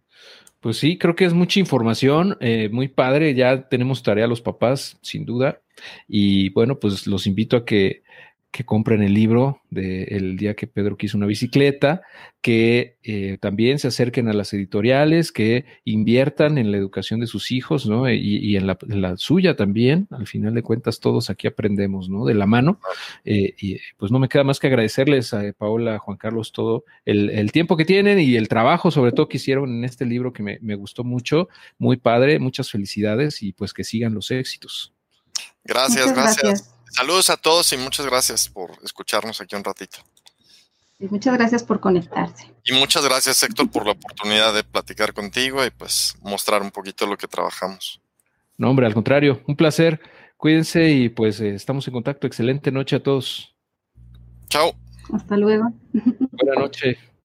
Speaker 1: Pues sí, creo que es mucha información, eh, muy padre, ya tenemos tarea los papás, sin duda, y bueno, pues los invito a que que compren el libro del día que Pedro quiso una bicicleta, que eh, también se acerquen a las editoriales, que inviertan en la educación de sus hijos, ¿no? Y, en, la, suya también. Al final de cuentas, todos aquí aprendemos, ¿no? De la mano. Eh, y pues no me queda más que agradecerles a Paola, a Juan Carlos, todo el, tiempo que tienen y el trabajo, sobre todo, que hicieron en este libro que me, me gustó mucho. Muy padre, muchas felicidades y pues que sigan los éxitos.
Speaker 2: Gracias, gracias. Saludos a todos y muchas gracias por escucharnos aquí un ratito.
Speaker 3: Y muchas gracias por conectarse.
Speaker 2: Y muchas gracias, Héctor, por la oportunidad de platicar contigo y pues mostrar un poquito lo que trabajamos.
Speaker 1: No, hombre, al contrario, un placer. Cuídense y pues eh, estamos en contacto. Excelente noche a todos.
Speaker 2: Chao.
Speaker 3: Hasta luego.
Speaker 1: Buenas noches.